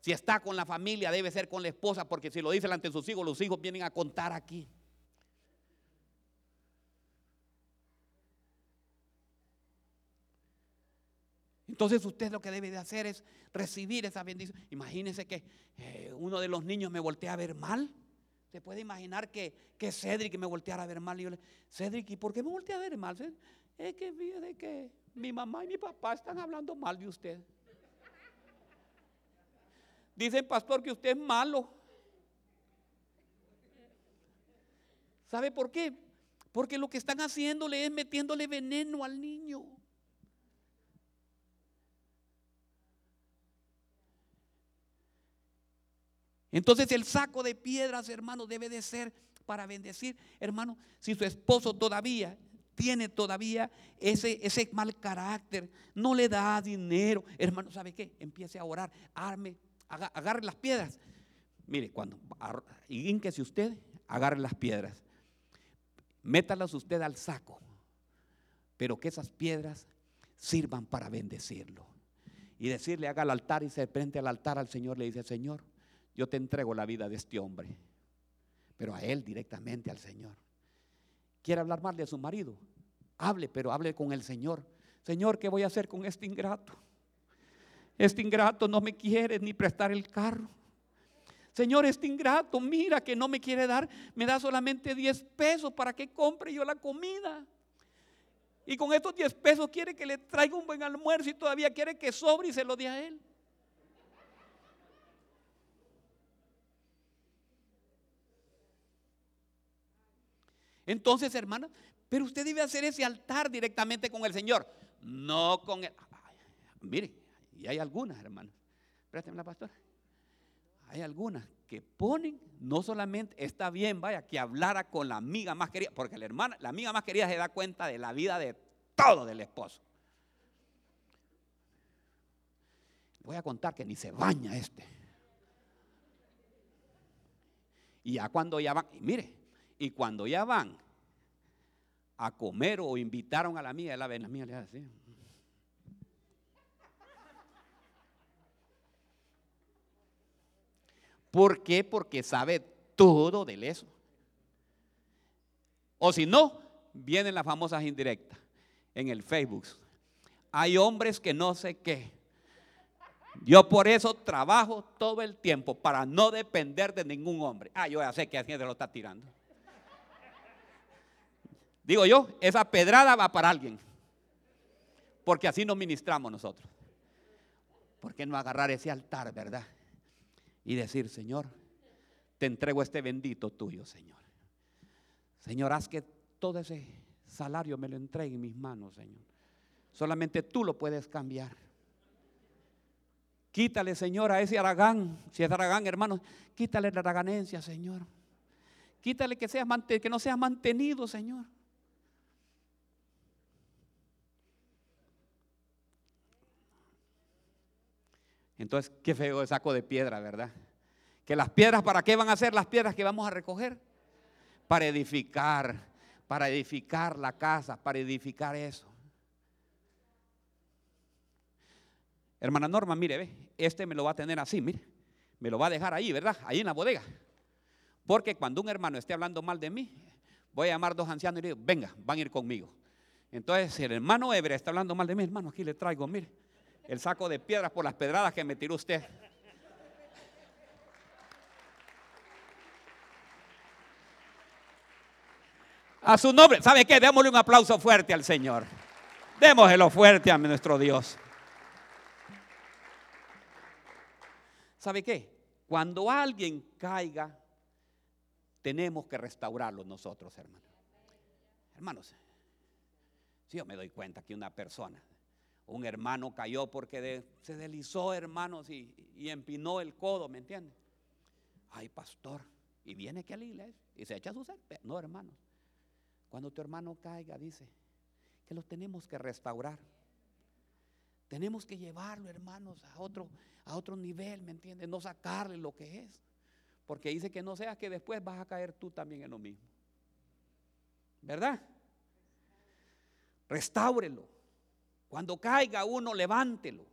Si está con la familia, debe ser con la esposa, porque si lo dice ante sus hijos, los hijos vienen a contar aquí. Entonces usted lo que debe de hacer es recibir esa bendición. Imagínese que eh, uno de los niños me voltea a ver mal. Se puede imaginar que, que Cedric me volteara a ver mal. Y yo le, Cedric, ¿y por qué me voltea a ver mal? Es que fíjese que mi mamá y mi papá están hablando mal de usted. Dicen, pastor, que usted es malo. ¿Sabe por qué? Porque lo que están haciéndole es metiéndole veneno al niño. Entonces el saco de piedras, hermano, debe de ser para bendecir. Hermano, si su esposo todavía tiene todavía ese, ese mal carácter, no le da dinero, hermano, ¿sabe qué? Empiece a orar, arme, aga- agarre las piedras. Mire, cuando ínquese usted, agarre las piedras. Métalas usted al saco, pero que esas piedras sirvan para bendecirlo. Y decirle, haga el altar y se frente al altar al Señor, le dice, Señor, yo te entrego la vida de este hombre, pero a él directamente al Señor. ¿Quiere hablar mal de su marido? Hable, pero hable con el Señor. Señor, ¿qué voy a hacer con este ingrato? Este ingrato no me quiere ni prestar el carro. Señor, este ingrato, mira que no me quiere dar, me da solamente 10 pesos para que compre yo la comida. Y con estos 10 pesos quiere que le traiga un buen almuerzo y todavía quiere que sobre y se lo dé a él. Entonces, hermana, pero usted debe hacer ese altar directamente con el Señor, no con el... Ay, mire, y hay algunas, hermanas. Présteme la pastora. Hay algunas que ponen, no solamente está bien, vaya, que hablara con la amiga más querida, porque la hermana, la amiga más querida se da cuenta de la vida de todo del esposo. Voy a contar que ni se baña este. Y ya cuando ya van, y mire, y cuando ya van a comer o invitaron a la amiga, la ven, amiga le hace así. ¿Por qué? Porque sabe todo del eso. O si no, vienen las famosas indirectas en el Facebook. Hay hombres que no sé qué. Yo por eso trabajo todo el tiempo para no depender de ningún hombre. Ah, yo ya sé que así se lo está tirando. Digo yo, esa pedrada va para alguien. Porque así nos ministramos nosotros. ¿Por qué no agarrar ese altar, verdad? Y decir, Señor, te entrego este bendito tuyo, Señor. Señor, haz que todo ese salario me lo entregue en mis manos, Señor. Solamente tú lo puedes cambiar. Quítale, Señor, a ese Aragán, si es Aragán, hermano, quítale la araganencia, Señor. Quítale que, sea, que no sea mantenido, Señor. Entonces, qué feo el saco de piedra, ¿verdad? Que las piedras, ¿para qué van a ser las piedras que vamos a recoger? Para edificar, para edificar la casa, para edificar eso. Hermana Norma, mire, ve, este me lo va a tener así, mire, me lo va a dejar ahí, ¿verdad? Ahí en la bodega. Porque cuando un hermano esté hablando mal de mí, voy a llamar dos ancianos y le digo, venga, van a ir conmigo. Entonces, si el hermano Ebre está hablando mal de mí, hermano, aquí le traigo, mire, el saco de piedras por las pedradas que me tiró usted. A su nombre, ¿sabe qué? Démosle un aplauso fuerte al Señor. Démoselo fuerte a nuestro Dios. ¿Sabe qué? Cuando alguien caiga, tenemos que restaurarlo nosotros, hermanos. Hermanos, Si yo me doy cuenta que una persona, un hermano cayó porque se deslizó, hermanos, y, y empinó el codo, ¿me entiendes? Ay, pastor, y viene que a la iglesia y se echa su ser. No, hermanos. Cuando tu hermano caiga, dice que lo tenemos que restaurar. Tenemos que llevarlo, hermanos, a otro, a otro nivel, ¿me entiendes? No sacarle lo que es. Porque dice que no sea que después vas a caer tú también en lo mismo. ¿Verdad? Restáurelo. Cuando caiga uno, levántelo.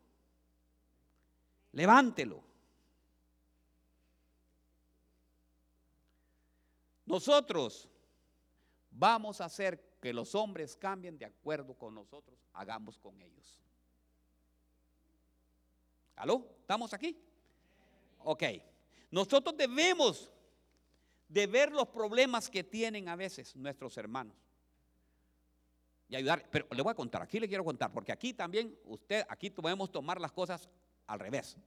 Levántelo. Nosotros vamos a hacer que los hombres cambien de acuerdo con nosotros, hagamos con ellos. ¿Aló? ¿Estamos aquí? Ok. Nosotros debemos de ver los problemas que tienen a veces nuestros hermanos y ayudar. Pero le voy a contar, aquí le quiero contar, porque aquí también usted, aquí podemos tomar las cosas al revés.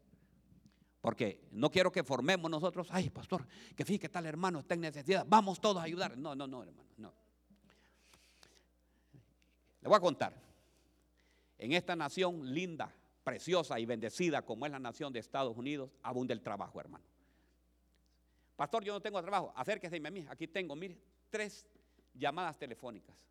Porque no quiero que formemos nosotros, ay pastor, que fíjate tal hermano está en necesidad, vamos todos a ayudar. No, no, no, hermano, no. Le voy a contar. En esta nación linda, preciosa y bendecida como es la nación de Estados Unidos, abunda el trabajo, hermano. Pastor, yo no tengo trabajo, acérquese a mí. Aquí tengo, mire, tres llamadas telefónicas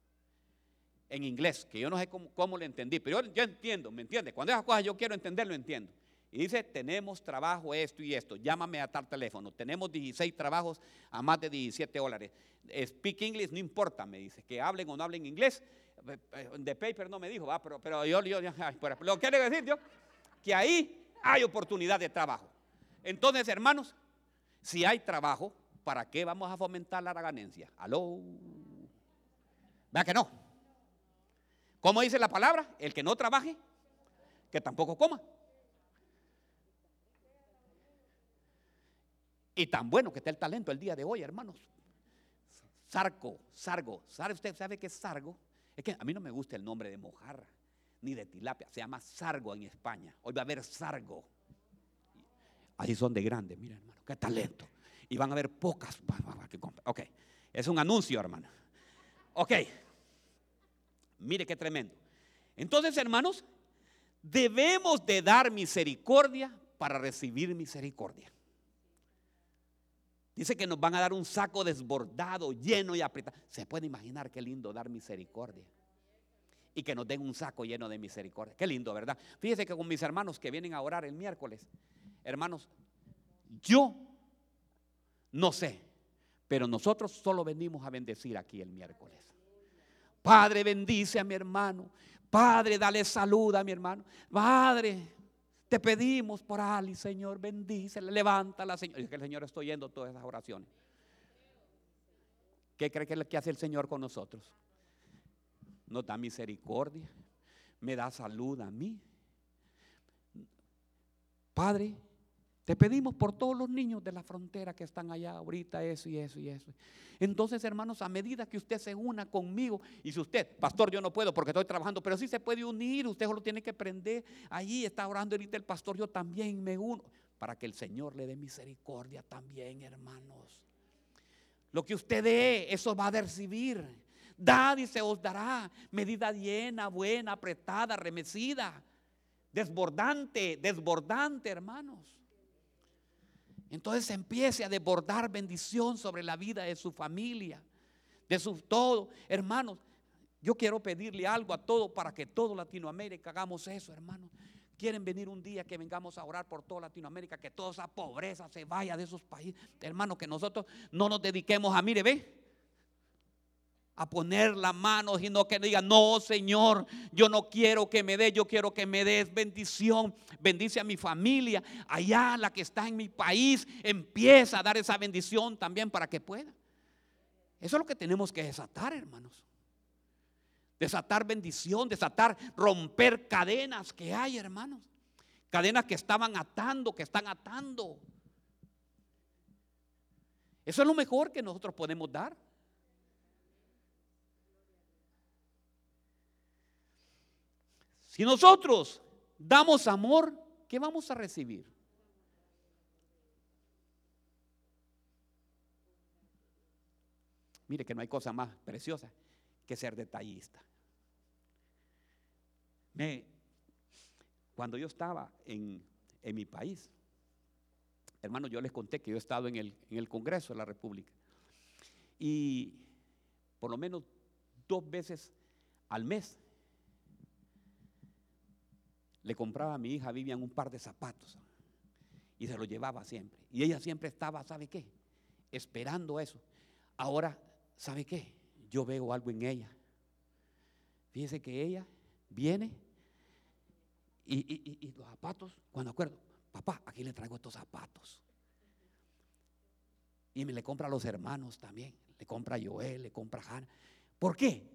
en inglés, que yo no sé cómo, cómo le entendí, pero yo, yo entiendo, ¿me entiende? Cuando esas cosas yo quiero entenderlo, entiendo. Y dice, tenemos trabajo esto y esto, llámame a tal teléfono. Tenemos 16 trabajos a más de 17 dólares. Speak English, no importa, me dice, que hablen o no hablen inglés. De paper no me dijo, va, pero, pero yo, yo, pero, lo que quiere decir yo, que ahí hay oportunidad de trabajo. Entonces, hermanos, si hay trabajo, ¿para qué vamos a fomentar la ganancia? Aló. Vea que no. ¿Cómo dice la palabra? El que no trabaje, que tampoco coma. Y tan bueno que está el talento el día de hoy, hermanos. Sarco, sargo. ¿Sabe usted sabe qué es sargo? Es que a mí no me gusta el nombre de mojarra ni de tilapia. Se llama sargo en España. Hoy va a haber sargo. Ahí son de grandes, mira hermano, qué talento. Y van a haber pocas. Ok, es un anuncio, hermano. Ok, mire qué tremendo. Entonces, hermanos, debemos de dar misericordia para recibir misericordia. Dice que nos van a dar un saco desbordado, lleno y apretado. Se puede imaginar qué lindo dar misericordia. Y que nos den un saco lleno de misericordia. Qué lindo, ¿verdad? Fíjese que con mis hermanos que vienen a orar el miércoles, hermanos, yo no sé, pero nosotros solo venimos a bendecir aquí el miércoles. Padre, bendice a mi hermano. Padre, dale salud a mi hermano. Padre, te pedimos por Ali, Señor, bendícela, levántala, Señor. Es que el Señor está oyendo todas esas oraciones. ¿Qué cree que que hace el Señor con nosotros? Nos da misericordia, me da salud a mí. Padre, te pedimos por todos los niños de la frontera que están allá ahorita, eso y eso y eso. Entonces, hermanos, a medida que usted se una conmigo, y si usted, pastor, yo no puedo porque estoy trabajando, pero sí se puede unir, usted solo tiene que prender. Allí está orando ahorita el pastor, yo también me uno, para que el Señor le dé misericordia también, hermanos. Lo que usted dé, eso va a recibir. Dad y se os dará. Medida llena, buena, apretada, remecida, desbordante, desbordante, hermanos. Entonces empiece a desbordar bendición sobre la vida de su familia, de su todo. Hermanos, yo quiero pedirle algo a todos para que todo Latinoamérica hagamos eso, hermanos. Quieren venir un día que vengamos a orar por toda Latinoamérica, que toda esa pobreza se vaya de esos países. Hermanos, que nosotros no nos dediquemos a, mire, ve, a poner la mano, sino que diga, no, Señor, yo no quiero que me dé, yo quiero que me des bendición. Bendice a mi familia, allá la que está en mi país, empieza a dar esa bendición también para que pueda. Eso es lo que tenemos que desatar, hermanos. Desatar bendición, desatar, romper cadenas que hay, hermanos. Cadenas que estaban atando, que están atando. Eso es lo mejor que nosotros podemos dar. Si nosotros damos amor, ¿qué vamos a recibir? Mire que no hay cosa más preciosa que ser detallista. Cuando yo estaba en, en mi país, hermano, yo les conté que yo he estado en el, en el Congreso de la República. Y por lo menos dos veces al mes le compraba a mi hija Vivian un par de zapatos y se lo llevaba siempre. Y ella siempre estaba, ¿sabe qué? Esperando eso. Ahora, ¿sabe qué? Yo veo algo en ella. Fíjese que ella viene y, los zapatos, cuando acuerdo, papá, aquí le traigo estos zapatos. Y me le compra a los hermanos también. Le compra a Joel, le compra a Hannah. ¿Por qué?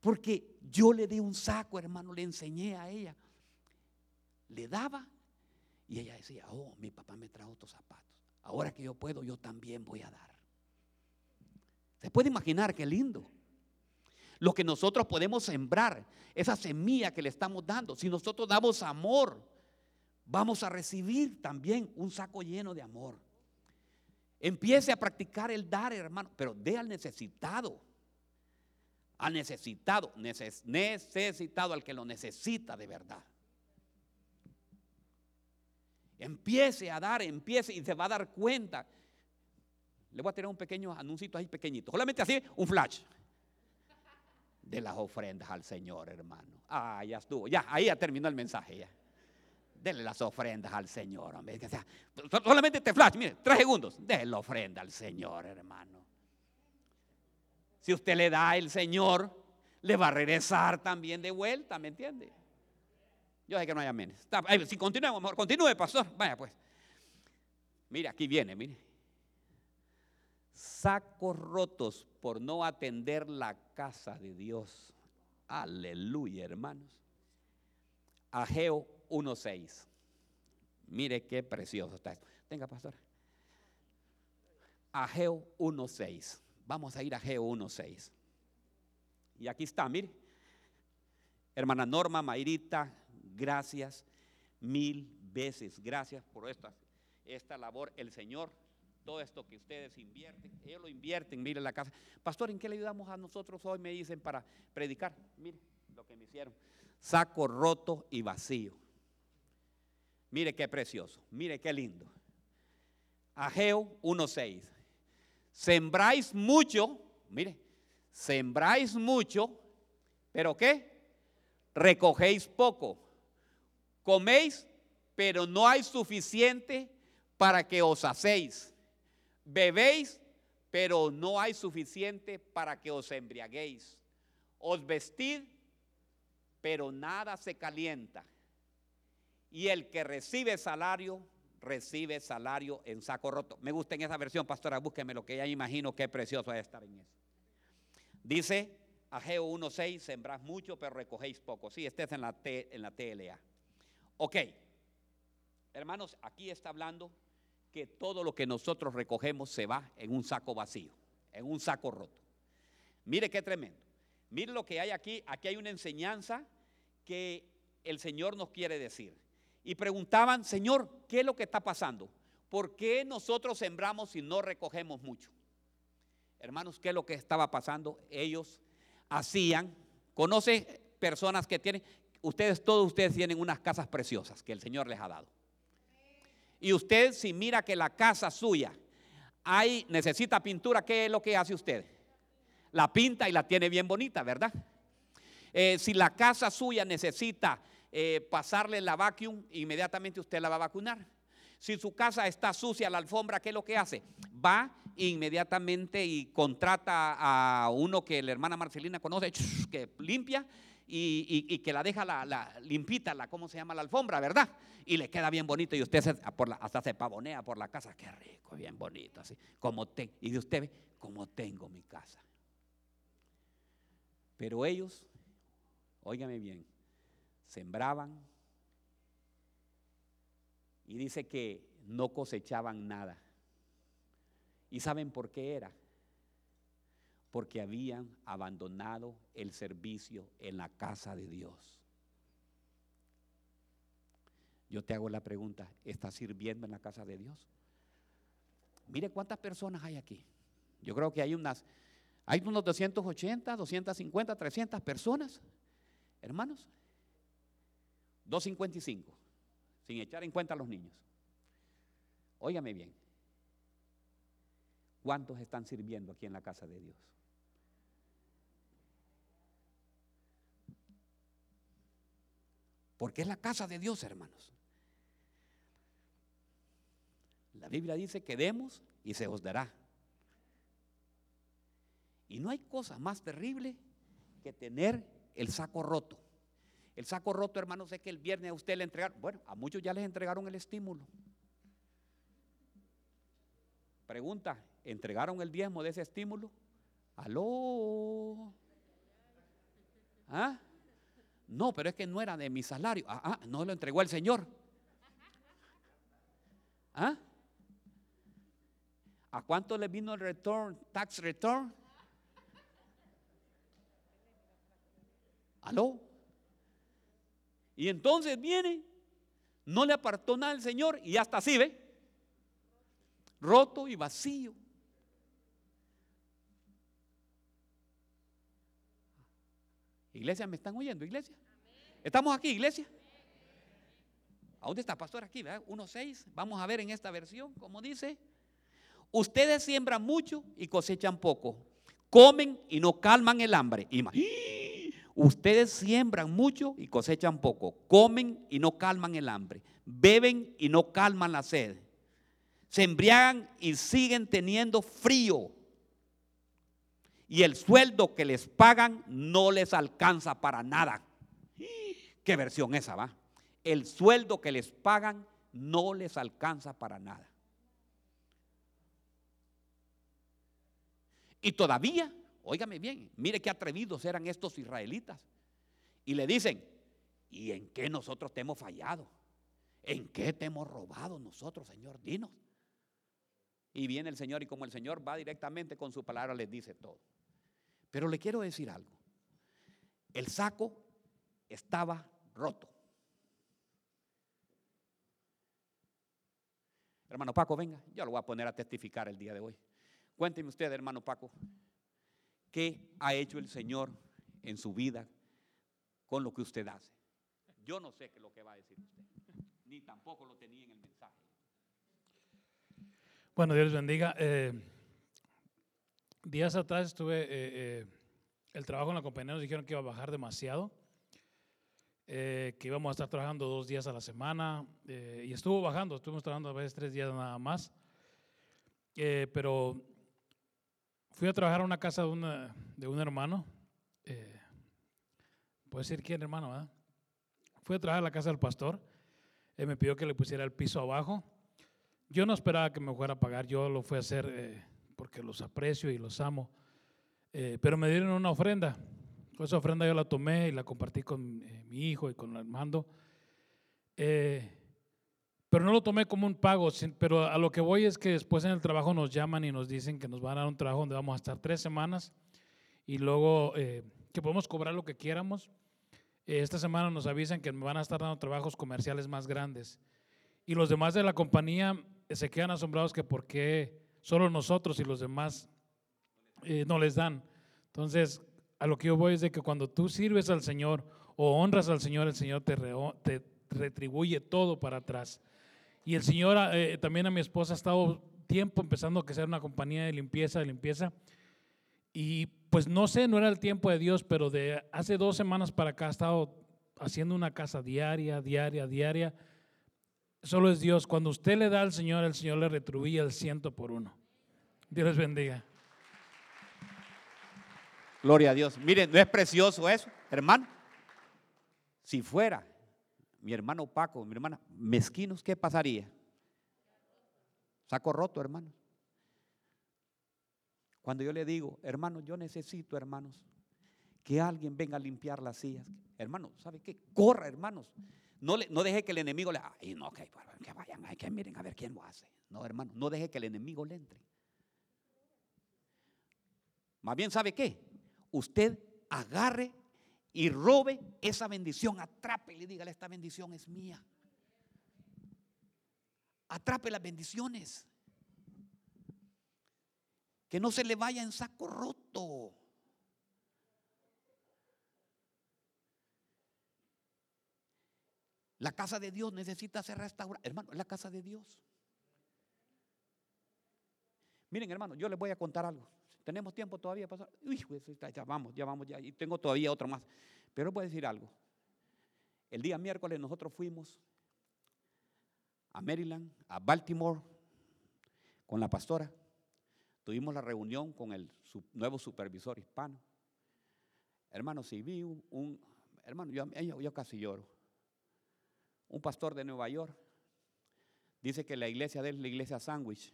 Porque yo le di un saco, hermano, le enseñé a ella. Le daba y ella decía, oh, mi papá me trajo estos zapatos. Ahora que yo puedo, yo también voy a dar. Se puede imaginar qué lindo. Lo que nosotros podemos sembrar, esa semilla que le estamos dando. Si nosotros damos amor, vamos a recibir también un saco lleno de amor. Empiece a practicar el dar, hermano, pero dé al necesitado. Al necesitado, necesitado, al que lo necesita de verdad. Empiece a dar, empiece y se va a dar cuenta. Le voy a tener un pequeño anuncio ahí pequeñito. Solamente así, un flash. De las ofrendas al Señor, hermano. Ah, ya estuvo. Ya, ahí ya terminó el mensaje. Ya. Dele las ofrendas al Señor. Hombre. solamente este flash, mire, tres segundos. Dele la ofrenda al Señor, hermano. Si usted le da al Señor, le va a regresar también de vuelta, ¿me entiende? Yo sé que no hay amén. si continuamos, mejor continúe, pastor. Vaya pues. Mire, aquí viene, mire. Sacos rotos por no atender la casa de Dios. Aleluya, hermanos. Ageo 1.6. Mire qué precioso está esto. Venga, pastor. Ageo 1.6. Vamos a ir a Ageo 1.6. Y aquí está, mire. Hermana Norma, Mayrita, Gracias mil veces. Gracias por esta, esta labor. El Señor, todo esto que ustedes invierten, ellos lo invierten, mire la casa. Pastor, ¿en qué le ayudamos a nosotros hoy? Me dicen para predicar. Mire lo que me hicieron. Saco roto y vacío. Mire qué precioso, mire qué lindo. Ageo 1.6. Sembráis mucho, mire, sembráis mucho, pero ¿qué? Recogéis poco. Coméis, pero no hay suficiente para que os hacéis. Bebéis, pero no hay suficiente para que os embriaguéis. Os vestid, pero nada se calienta. Y el que recibe salario, recibe salario en saco roto. Me gusta en esa versión, pastora, búsqueme lo que ya imagino que precioso es estar en eso. Dice Ageo 1.6, sembrás mucho, pero recogéis poco. Sí, este es en la, T, en la TLA. Ok, hermanos, aquí está hablando que todo lo que nosotros recogemos se va en un saco vacío, en un saco roto. Mire qué tremendo. Mire lo que hay aquí. Aquí hay una enseñanza que el Señor nos quiere decir. Y preguntaban, Señor, ¿qué es lo que está pasando? ¿Por qué nosotros sembramos y no recogemos mucho? Hermanos, ¿qué es lo que estaba pasando? Ellos hacían, conoce personas que tienen, ustedes, todos ustedes tienen unas casas preciosas que el Señor les ha dado. Y usted si mira que la casa suya hay, necesita pintura, ¿qué es lo que hace usted? La pinta y la tiene bien bonita, ¿verdad? Eh, si la casa suya necesita eh, pasarle la vacuum, inmediatamente usted la va a vacunar. Si su casa está sucia, la alfombra, ¿qué es lo que hace? Va inmediatamente y contrata a uno que la hermana Marcelina conoce, que limpia y, que la deja la, limpita, la, ¿cómo se llama? La alfombra, ¿verdad? Y le queda bien bonito y usted hasta se pavonea por la casa, qué rico, bien bonito, así, como te, y de usted ve, como tengo mi casa. Pero ellos, óigame bien, sembraban y dice que no cosechaban nada. ¿Y saben por qué era? Porque habían abandonado el servicio en la casa de Dios. Yo te hago la pregunta, ¿estás sirviendo en la casa de Dios? Mire cuántas personas hay aquí. Yo creo que hay unas, hay unos 280, 250, 300 personas, hermanos. 2.55, sin echar en cuenta a los niños. Óigame bien, ¿cuántos están sirviendo aquí en la casa de Dios? Porque es la casa de Dios, hermanos. La Biblia dice que demos y se os dará. Y no hay cosa más terrible que tener el saco roto. El saco roto, hermanos, es que el viernes a usted le entregaron, bueno, a muchos ya les entregaron el estímulo. Pregunta, ¿entregaron el diezmo de ese estímulo? ¿Aló? ¿Ah? No, pero es que no era de mi salario. Ah, ah no lo entregó el Señor. ¿Ah? ¿A cuánto le vino el return, tax return? ¿Aló? Y entonces viene, no le apartó nada el Señor y hasta así, ¿ve? Roto y vacío. Iglesia, ¿me están oyendo, iglesia? ¿Estamos aquí, iglesia? ¿A dónde está pastor aquí? 1.6. Vamos a ver en esta versión, como dice. Ustedes siembran mucho y cosechan poco. Comen y no calman el hambre. Ustedes siembran mucho y cosechan poco. Comen y no calman el hambre. Beben y no calman la sed. Se embriagan y siguen teniendo frío. Y el sueldo que les pagan no les alcanza para nada. ¿Qué versión esa va? El sueldo que les pagan no les alcanza para nada. Y todavía, óigame bien, mire qué atrevidos eran estos israelitas. Y le dicen, ¿y en qué nosotros te hemos fallado? ¿En qué te hemos robado nosotros, Señor? Dinos. Y viene el Señor y como el Señor va directamente con su palabra, les dice todo. Pero le quiero decir algo. El saco estaba roto. Hermano Paco, venga, yo lo voy a poner a testificar el día de hoy. Cuénteme usted, hermano Paco, ¿qué ha hecho el Señor en su vida con lo que usted hace? Yo no sé qué es lo que va a decir usted, ni tampoco lo tenía en el mensaje. Bueno, Dios bendiga. Eh, días atrás estuve, eh, eh, el trabajo en la compañía nos dijeron que iba a bajar demasiado, que íbamos a estar trabajando dos días a la semana, y estuvo bajando, estuvimos trabajando a veces tres días nada más, pero Fui a trabajar a una casa de, de un hermano. Eh, ¿Puede decir quién, hermano? ¿verdad? Fui a trabajar a la casa del pastor. Él me pidió que le pusiera el piso abajo. Yo no esperaba que me fuera a pagar. Yo lo fui a hacer eh, porque los aprecio y los amo. Eh, pero me dieron una ofrenda. Esa ofrenda yo la tomé y la compartí con mi hijo y con el mando. Eh, pero no lo tomé como un pago, pero a lo que voy es que después en el trabajo nos llaman y nos dicen que nos van a dar un trabajo donde vamos a estar tres semanas y luego eh, que podemos cobrar lo que quieramos. Eh, esta semana nos avisan que van a estar dando trabajos comerciales más grandes. Y los demás de la compañía eh, se quedan asombrados que por qué solo nosotros y los demás no les dan. Entonces, a lo que yo voy es de que cuando tú sirves al Señor o honras al Señor, el Señor te, te retribuye todo para atrás. Y el Señor, eh, también a mi esposa ha estado tiempo empezando a ser una compañía de limpieza, de limpieza. Y pues no sé, no era el tiempo de Dios, pero de hace dos semanas para acá ha estado haciendo una casa diaria, diaria, diaria. Solo es Dios. Cuando usted le da al Señor, el Señor le retribuye el ciento por uno. Dios les bendiga. Gloria a Dios. Miren, ¿no es precioso eso, hermano? Si fuera mi hermano Paco, mi hermana, mezquinos, ¿qué pasaría? Saco roto, hermanos. Cuando yo le digo, hermanos, yo necesito, hermanos, que alguien venga a limpiar las sillas. Hermano, ¿sabe qué? Corra, hermanos. No, le, no deje que el enemigo le... Ay, no, que, vayan, que miren a ver quién lo hace. No, hermano, no deje que el enemigo le entre. Más bien, ¿sabe qué? Usted agarre y robe esa bendición, atrape y dígale, esta bendición es mía. Atrape las bendiciones. Que no se le vaya en saco roto. La casa de Dios necesita ser restaurada. Hermano, la casa de Dios. Miren, hermano, yo les voy a contar algo. Tenemos tiempo todavía para Uy, pues, ya vamos, ya vamos, ya. Y tengo todavía otro más. Pero voy a decir algo. El día miércoles nosotros fuimos a Maryland, a Baltimore, con la pastora. Tuvimos la reunión con el nuevo supervisor hispano. Hermano, si vi un, hermano, yo casi lloro. Un pastor de Nueva York dice que la iglesia de él es la iglesia sándwich,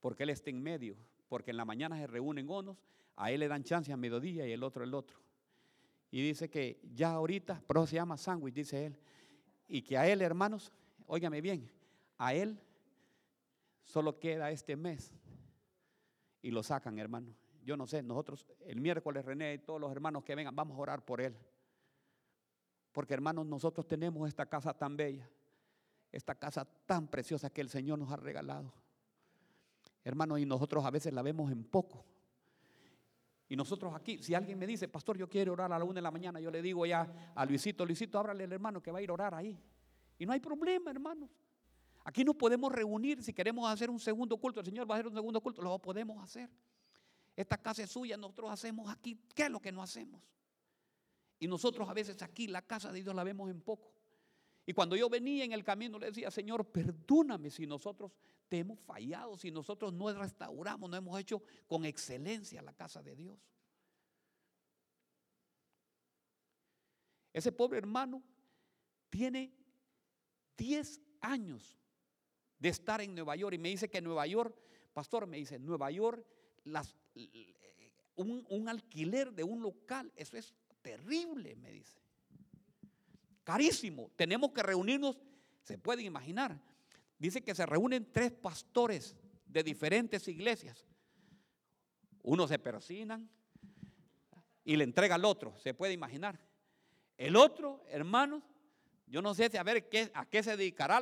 porque él está en medio porque en la mañana se reúnen unos, a él le dan chance a mediodía y el otro el otro. Y dice que ya ahorita, pero se llama sándwich, dice él, y que a él, hermanos, óigame bien, a él solo queda este mes y lo sacan, hermano. Yo no sé, nosotros el miércoles René y todos los hermanos que vengan, vamos a orar por él. Porque hermanos, nosotros tenemos esta casa tan bella, esta casa tan preciosa que el Señor nos ha regalado. Hermano, y nosotros a veces la vemos en poco. Y nosotros aquí, si alguien me dice, pastor, yo quiero orar a la una de la mañana, yo le digo ya a Luisito, Luisito, ábrale al hermano que va a ir a orar ahí. Y no hay problema, hermanos. Aquí nos podemos reunir si queremos hacer un segundo culto. El Señor va a hacer un segundo culto, lo podemos hacer. Esta casa es suya, nosotros hacemos aquí. ¿Qué es lo que no hacemos? Y nosotros a veces aquí la casa de Dios la vemos en poco. Y cuando yo venía en el camino le decía, Señor, perdóname si nosotros te hemos fallado, si nosotros no restauramos, no hemos hecho con excelencia la casa de Dios. Ese pobre hermano tiene 10 años de estar en Nueva York y me dice que Nueva York, pastor, me dice, Nueva York, las, un, un alquiler de un local, eso es terrible, me dice carísimo. Tenemos que reunirnos, se pueden imaginar. Dice que se reúnen tres pastores de diferentes iglesias. Uno se persinan y le entrega al otro, se puede imaginar. El otro, hermanos, yo no sé si a ver qué, a qué se dedicará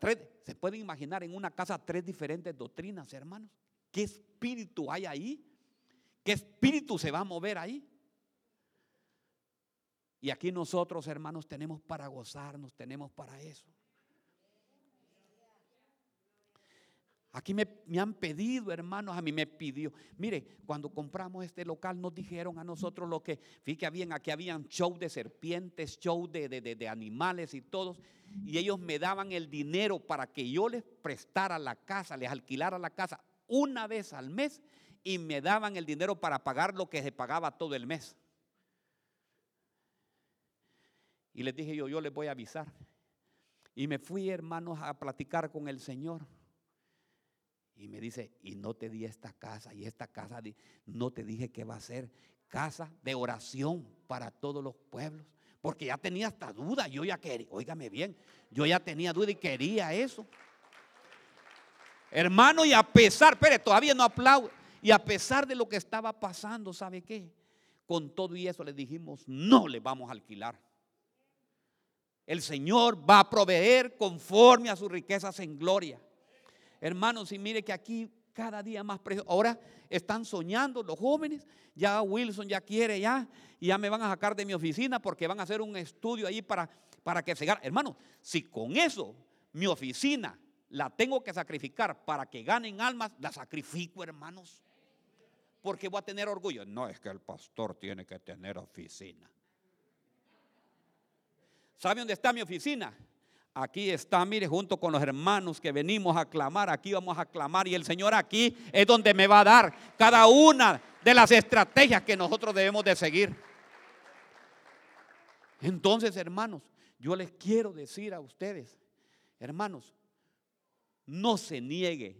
tres, se pueden imaginar en una casa tres diferentes doctrinas, hermanos. ¿Qué espíritu hay ahí? ¿Qué espíritu se va a mover ahí? Y aquí nosotros, hermanos, tenemos para gozarnos, tenemos para eso. Aquí me, han pedido, hermanos, a mí me pidió. Mire, cuando compramos este local nos dijeron a nosotros lo que, fíjate bien, aquí habían show de serpientes, show de, de animales y todos. Y ellos me daban el dinero para que yo les prestara la casa, les alquilara la casa una vez al mes y me daban el dinero para pagar lo que se pagaba todo el mes. Y les dije yo, yo les voy a avisar. Y me fui, hermanos, a platicar con el Señor. Y me dice, y no te di esta casa, y esta casa no te dije que va a ser casa de oración para todos los pueblos. Porque ya tenía hasta duda, yo ya quería, óigame bien, yo ya tenía duda y quería eso. Hermano, y a pesar, espere, todavía no aplaudo, y a pesar de lo que estaba pasando, ¿sabe qué? Con todo y eso le dijimos, no le vamos a alquilar. El Señor va a proveer conforme a sus riquezas en gloria. Hermanos, y mire que aquí cada día más precioso. Ahora están soñando los jóvenes. Ya Wilson ya quiere ya. Y ya me van a sacar de mi oficina porque van a hacer un estudio ahí para, para que se gane. Hermanos, si con eso mi oficina la tengo que sacrificar para que ganen almas, la sacrifico, hermanos. Porque voy a tener orgullo. No es que el pastor tiene que tener oficina. ¿Sabe dónde está mi oficina? Aquí está, mire, junto con los hermanos que venimos a clamar, aquí vamos a clamar y el Señor aquí es donde me va a dar cada una de las estrategias que nosotros debemos de seguir. Entonces, hermanos, yo les quiero decir a ustedes, hermanos, no se niegue.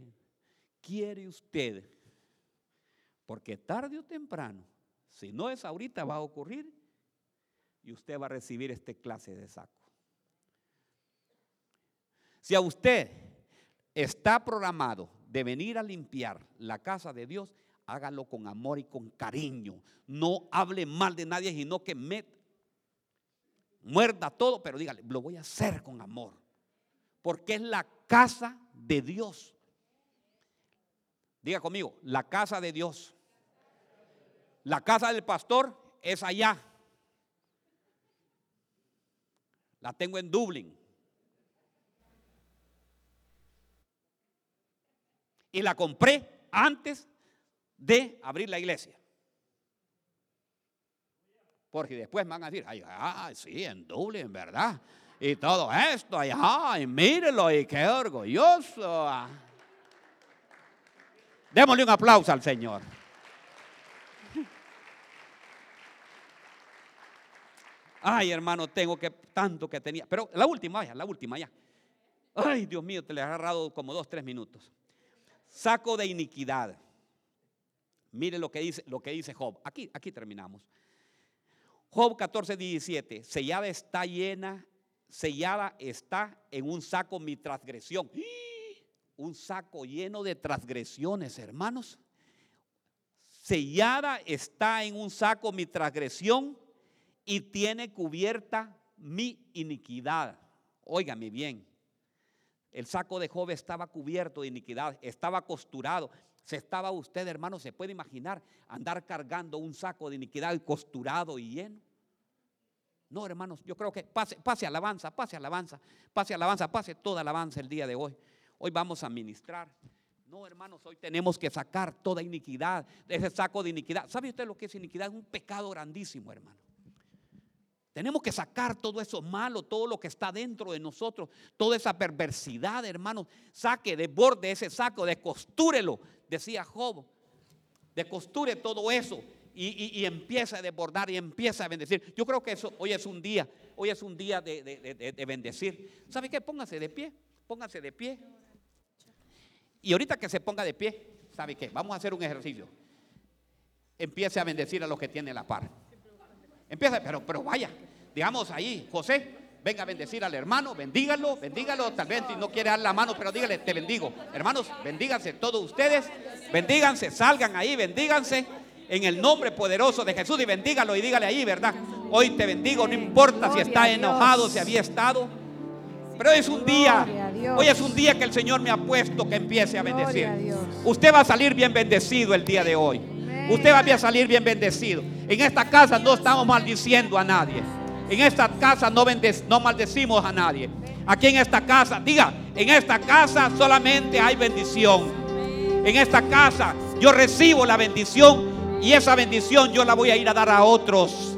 Quiere usted, porque tarde o temprano, si no es ahorita, va a ocurrir y usted va a recibir este clase de saco. Si a usted está programado de venir a limpiar la casa de Dios, hágalo con amor y con cariño. No hable mal de nadie, sino que me muerda todo, pero dígale, lo voy a hacer con amor. Porque es la casa de Dios. Diga conmigo, la casa de Dios. La casa del pastor es allá. La tengo en Dublín. Y la compré antes de abrir la iglesia. Porque después van a decir, ay, ah, sí, en Dublín, ¿verdad? Y todo esto, ay, ay, mírelo, y qué orgulloso. Démosle un aplauso al Señor. Ay, hermano, tengo que tanto que tenía. Pero la última, ya, la última, ya. Ay, Dios mío, te le he agarrado como dos, tres minutos. Saco de iniquidad. Mire lo que dice, lo que dice Job. Aquí, aquí terminamos. Job 14, 17. Sellada está llena, sellada está en un saco mi transgresión. Un saco lleno de transgresiones, hermanos. Sellada está en un saco mi transgresión y tiene cubierta mi iniquidad. Óigame bien. El saco de Job estaba cubierto de iniquidad, estaba costurado. Se estaba usted, hermano, se puede imaginar andar cargando un saco de iniquidad costurado y lleno. No, hermanos, yo creo que pase, pase alabanza, pase alabanza, pase alabanza, pase toda alabanza el día de hoy. Hoy vamos a ministrar. No, hermanos, hoy tenemos que sacar toda iniquidad de ese saco de iniquidad. ¿Sabe usted lo que es iniquidad? Es un pecado grandísimo, hermano. Tenemos que sacar todo eso malo, todo lo que está dentro de nosotros, toda esa perversidad, hermanos. Saque, de borde ese saco, descostúrelo, decía Job. Descosture todo eso y, empieza a desbordar y empieza a bendecir. Yo creo que eso hoy es un día, hoy es un día de, bendecir. ¿Sabe qué? Póngase de pie, póngase de pie. Y ahorita que se ponga de pie, ¿sabe qué? Vamos a hacer un ejercicio. Empiece a bendecir a los que tienen la par. Empieza, pero, pero vaya, digamos ahí, José, venga a bendecir al hermano, bendígalo, bendígalo, tal vez si no quiere dar la mano, pero dígale, te bendigo. Hermanos, bendíganse todos ustedes, bendíganse, salgan ahí, bendíganse en el nombre poderoso de Jesús y bendígalo y dígale ahí, ¿verdad? Hoy te bendigo, no importa si está enojado, si había estado. Pero hoy es un día, hoy es un día que el Señor me ha puesto que empiece a bendecir. Usted va a salir bien bendecido el día de hoy. Usted va a salir bien bendecido. En esta casa no estamos maldiciendo a nadie. En esta casa no, no maldecimos a nadie. Aquí en esta casa, diga, en esta casa solamente hay bendición. En esta casa yo recibo la bendición y esa bendición yo la voy a ir a dar a otros.